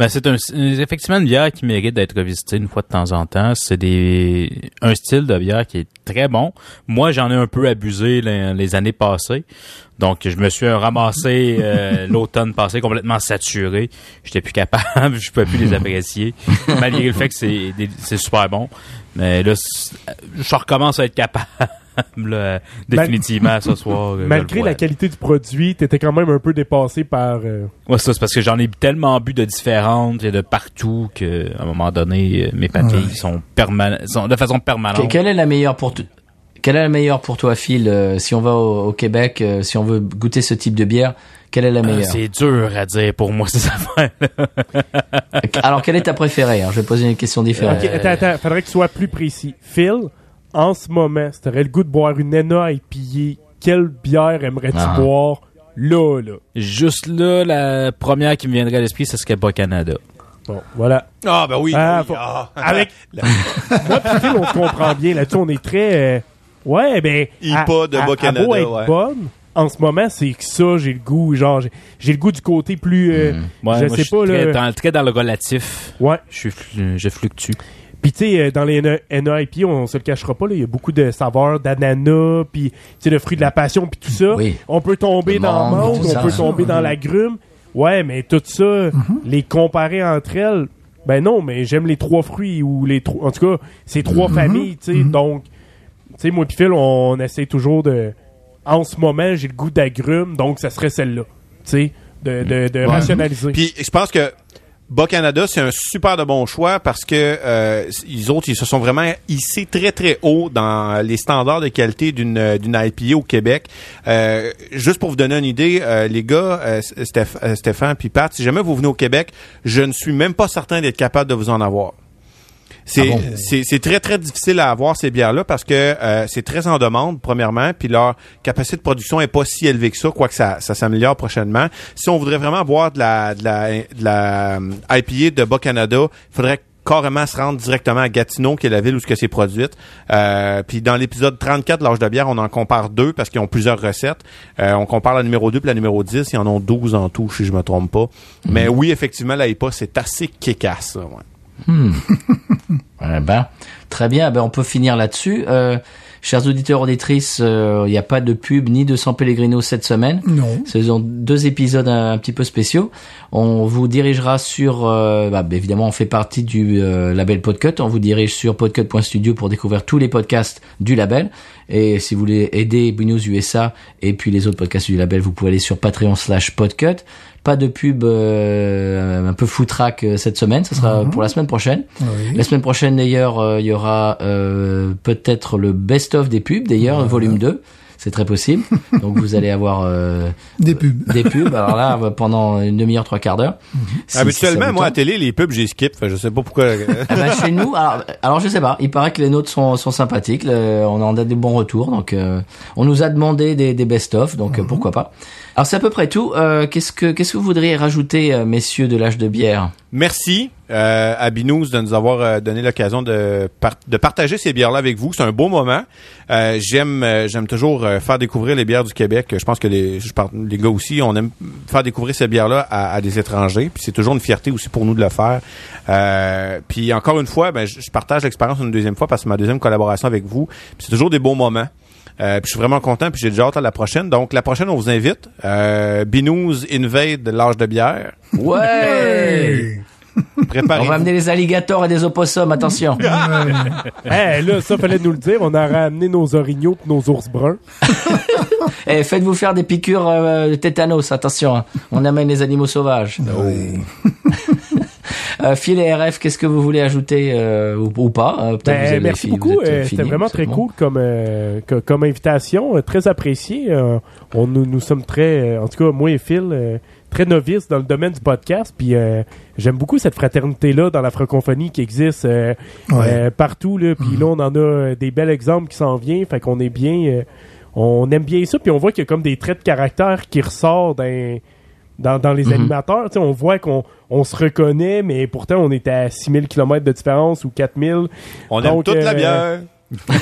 Ben, c'est un, c'est effectivement une bière qui mérite d'être revisitée une fois de temps en temps. C'est des un style de bière qui est très bon. Moi, j'en ai un peu abusé les, les années passées. Donc, je me suis ramassé euh, l'automne passé complètement saturé. J'étais plus capable, je pouvais plus les apprécier, malgré le fait que c'est super bon. Mais là, c'est- je recommence à être capable. là, définitivement ce soir. je Malgré la qualité du produit, t'étais quand même un peu dépassé par... euh, Ouais, ça, c'est parce que j'en ai tellement bu de différentes et de partout que, à un moment donné, euh, mes papilles sont sont de façon Que- permanente. quelle est la meilleure pour quelle est la meilleure pour toi, Phil, euh, si on va au, au Québec, euh, si on veut goûter ce type de bière, quelle est la Euh, meilleure? c'est dur à dire pour moi, ces affaires. Alors, quelle est ta préférée? Hein Je vais poser une question différente. Ok, attends, attends, faudrait que tu sois plus précis. Phil, en ce moment, si t'aurais le goût de boire une ENA IPA, quelle bière aimerais-tu Ah. boire? Là, là? Juste là, la première qui me viendrait à l'esprit, ce serait Bas Canada. Bon, voilà. Ah, ben oui. Ah, oui, faut- ah. Avec... Moi pis Phil, on se comprend bien. Là-dessus, on est très... euh, Ouais, ben... IPA de Bas-Canada, ouais. bonne, en ce moment, c'est que ça, j'ai le goût, genre, j'ai- le goût du côté plus... euh, Ouais, je moi, sais suis pas, très, là... dans, très dans le relatif. Ouais. Je fluctue. Puis tu sais, euh, dans les NIP, on se le cachera pas, là, il y a beaucoup de saveurs d'ananas, puis tu sais, le fruit de la passion, puis tout ça. Oui. On peut tomber Le dans le tout on peut tomber dans la grume. Ouais, mais tout ça, les comparer entre elles, ben non, mais j'aime les trois fruits ou les trois... En tout cas, c'est trois familles, tu sais, donc... Tu sais, moi Phil, on, essaie toujours de... En ce moment, j'ai le goût d'agrumes, donc ça serait celle-là. Tu sais, de, de, de rationaliser. Puis je pense que Bas Canada, c'est un super de bon choix parce que euh, les autres, ils se sont vraiment hissés très très haut dans les standards de qualité d'une d'une IPA au Québec. Euh, juste pour vous donner une idée, euh, les gars, euh, euh, Stéphane puis Pat, si jamais vous venez au Québec, je ne suis même pas certain d'être capable de vous en avoir. C'est Ah bon? c'est c'est très très difficile à avoir ces bières là parce que euh, c'est très en demande premièrement puis leur capacité de production est pas si élevée que ça quoique ça ça s'améliore prochainement. Si on voudrait vraiment boire de la de la de la euh, IPA de Bas Canada, il faudrait carrément se rendre directement à Gatineau, qui est la ville où ce que c'est produite. Euh, puis dans l'épisode 34 de l'âge de bière, on en compare deux parce qu'ils ont plusieurs recettes. Euh, on compare la numéro 2 puis la numéro 10. Ils en ont 12 en tout, si je me trompe pas. Mais oui, effectivement, la IPA, c'est assez kékasse. ça, Eh ben, très bien. Ben, on peut finir là-dessus. Euh, chers auditeurs auditrices, euh, il n'y a pas de pub ni de San Pellegrino cette semaine. Non. Ce sont deux épisodes un, un petit peu spéciaux. On vous dirigera sur, euh, bah, évidemment, on fait partie du euh, label Podcut. On vous dirige sur podcut.studio pour découvrir tous les podcasts du label. Et si vous voulez aider Binous USA et puis les autres podcasts du label, vous pouvez aller sur Patreon slash Podcut. Pas de pub euh, un peu foutraque euh, cette semaine. Ce sera pour la semaine prochaine. Oui. La semaine prochaine, d'ailleurs, euh, il y aura euh, peut-être le best-of des pubs, d'ailleurs, volume 2. C'est très possible. Donc vous allez avoir euh, Des pubs. des pubs. Alors là, pendant une demi-heure, trois quarts d'heure. Si- si Habituellement, vous moi, à télé, les pubs, j'ai skip. Fait, je sais pas pourquoi. Eh ben, chez nous, alors, alors je sais pas. Il paraît que les nôtres sont, sont sympathiques. le- on en a des bons retours. Donc, euh, on nous a demandé des, des best-of. Donc, euh, pourquoi pas. Alors, c'est à peu près tout. Euh, qu'est-ce que qu'est-ce que vous voudriez rajouter, euh, messieurs de l'âge de bière? Merci euh, à Binous de nous avoir euh, donné l'occasion de, de partager ces bières-là avec vous. C'est un beau moment. Euh, j'aime euh, j'aime toujours faire découvrir les bières du Québec. Je pense que les, je parle- les gars aussi, on aime faire découvrir ces bières-là à, à des étrangers. Puis c'est toujours une fierté aussi pour nous de le faire. Euh, puis encore une fois, ben, je, partage l'expérience une deuxième fois parce que ma deuxième collaboration avec vous. C'est toujours des beaux moments. Euh, puis je suis vraiment content, puis j'ai déjà hâte à la prochaine. Donc la prochaine, on vous invite. Euh, Binous Invade l'âge de bière. Ouais. On Préparez-vous. va amener des alligators et des opossums. Attention. Eh, là, ça fallait nous le dire. On a ramené nos orignaux pis nos ours bruns. Eh, faites-vous faire des piqûres euh, de tétanos, attention, hein. on amène les animaux sauvages. Oui. Euh, Phil et RF, qu'est-ce que vous voulez ajouter euh, ou, ou pas Euh, peut-être Ben, vous avez merci fini, beaucoup. euh, euh, C'était vraiment très bon. cool comme, euh, co- comme invitation. euh, très apprécié. Euh, on, nous, nous sommes très, euh, en tout cas, moi et Phil, euh, très novices dans le domaine du podcast. Puis euh, j'aime beaucoup cette fraternité-là dans la francophonie qui existe euh, Ouais. euh, partout. Là. Puis là, on en a euh, des bels exemples qui s'en viennent. Fait qu'on est bien... euh, on aime bien ça. Puis on voit qu'il y a comme des traits de caractère qui ressortent dans dans, dans les Mhm. animateurs. Tu sais, on voit qu'on on se reconnaît, mais pourtant on est à 6000 km de différence ou 4000. On aime Donc, toute la euh, bière. Oui,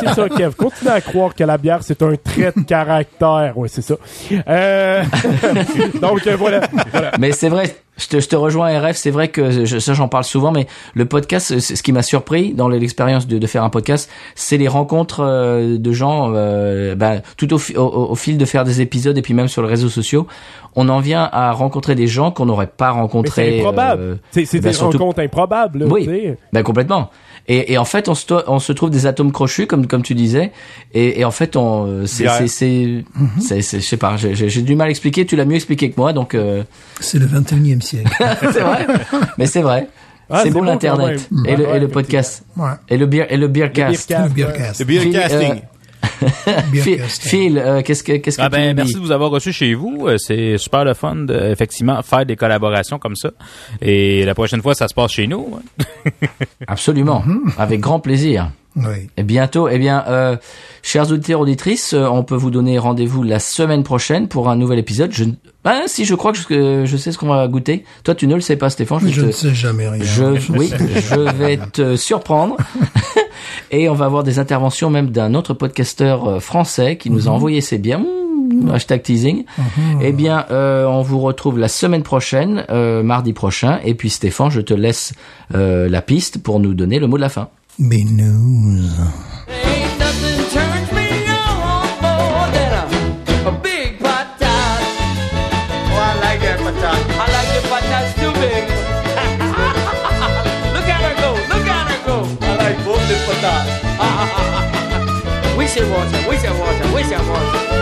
c'est ça, Kev. Continue à croire que la bière, c'est un trait de caractère. Oui, c'est ça. Euh, Donc, euh, voilà. voilà. Mais c'est vrai, Je te, je te rejoins RF, c'est vrai que je- ça j'en parle souvent, mais le podcast, ce qui m'a surpris dans l'expérience de, de faire un podcast, c'est les rencontres euh, de gens, euh, bah, tout au, au, au fil de faire des épisodes et puis même sur les réseaux sociaux, on en vient à rencontrer des gens qu'on n'aurait pas rencontrés. c'est improbable. euh, c'est c'est ben, des surtout- rencontres improbables. là, Oui. ben complètement. Et, et en fait, on se, to- on se trouve des atomes crochus, comme comme tu disais. Et, et en fait, on, c'est, Bière. c'est, c'est, c'est, c'est- je sais pas, j'ai, j'ai j'ai du mal à expliquer. Tu l'as mieux expliqué que moi, donc euh, C'est le 21e siècle. c'est vrai. Mais c'est vrai. Ah, c'est beau l'internet et le, Ouais, et le ouais, podcast Ouais. et le beer et le Le beercast. Le ouais. beercast. Le beer Phil, casting. euh, Phil, euh, qu'est-ce que qu'est-ce que Ah tu ben, dis? merci de vous avoir reçu chez vous. Euh, C'est super le fun de, effectivement, faire des collaborations comme ça. Et la prochaine fois, ça se passe chez nous. hein. Absolument, avec grand plaisir. Oui. Et bientôt, eh bien, euh, chers auditeurs auditrices, euh, on peut vous donner rendez-vous la semaine prochaine pour un nouvel épisode. Je, ah, si, je crois que je, je sais ce qu'on va goûter. Toi, tu ne le sais pas, Stéphane. Je te- ne sais jamais rien. Je, oui, je vais te surprendre. Et on va avoir des interventions même d'un autre podcasteur euh, français qui nous a envoyé ses biens. Mmh, hashtag teasing. Eh bien, euh, on vous retrouve la semaine prochaine, euh, mardi prochain. Et puis Stéphane, je te laisse euh, la piste pour nous donner le mot de la fin. Big news. Ain't nothing turns me on more than a, a big patat. Oh, I like that patat. I like the patats too big. look at her go, look at her go. I like both the patats. we should watch her, we should watch her, we should watch her.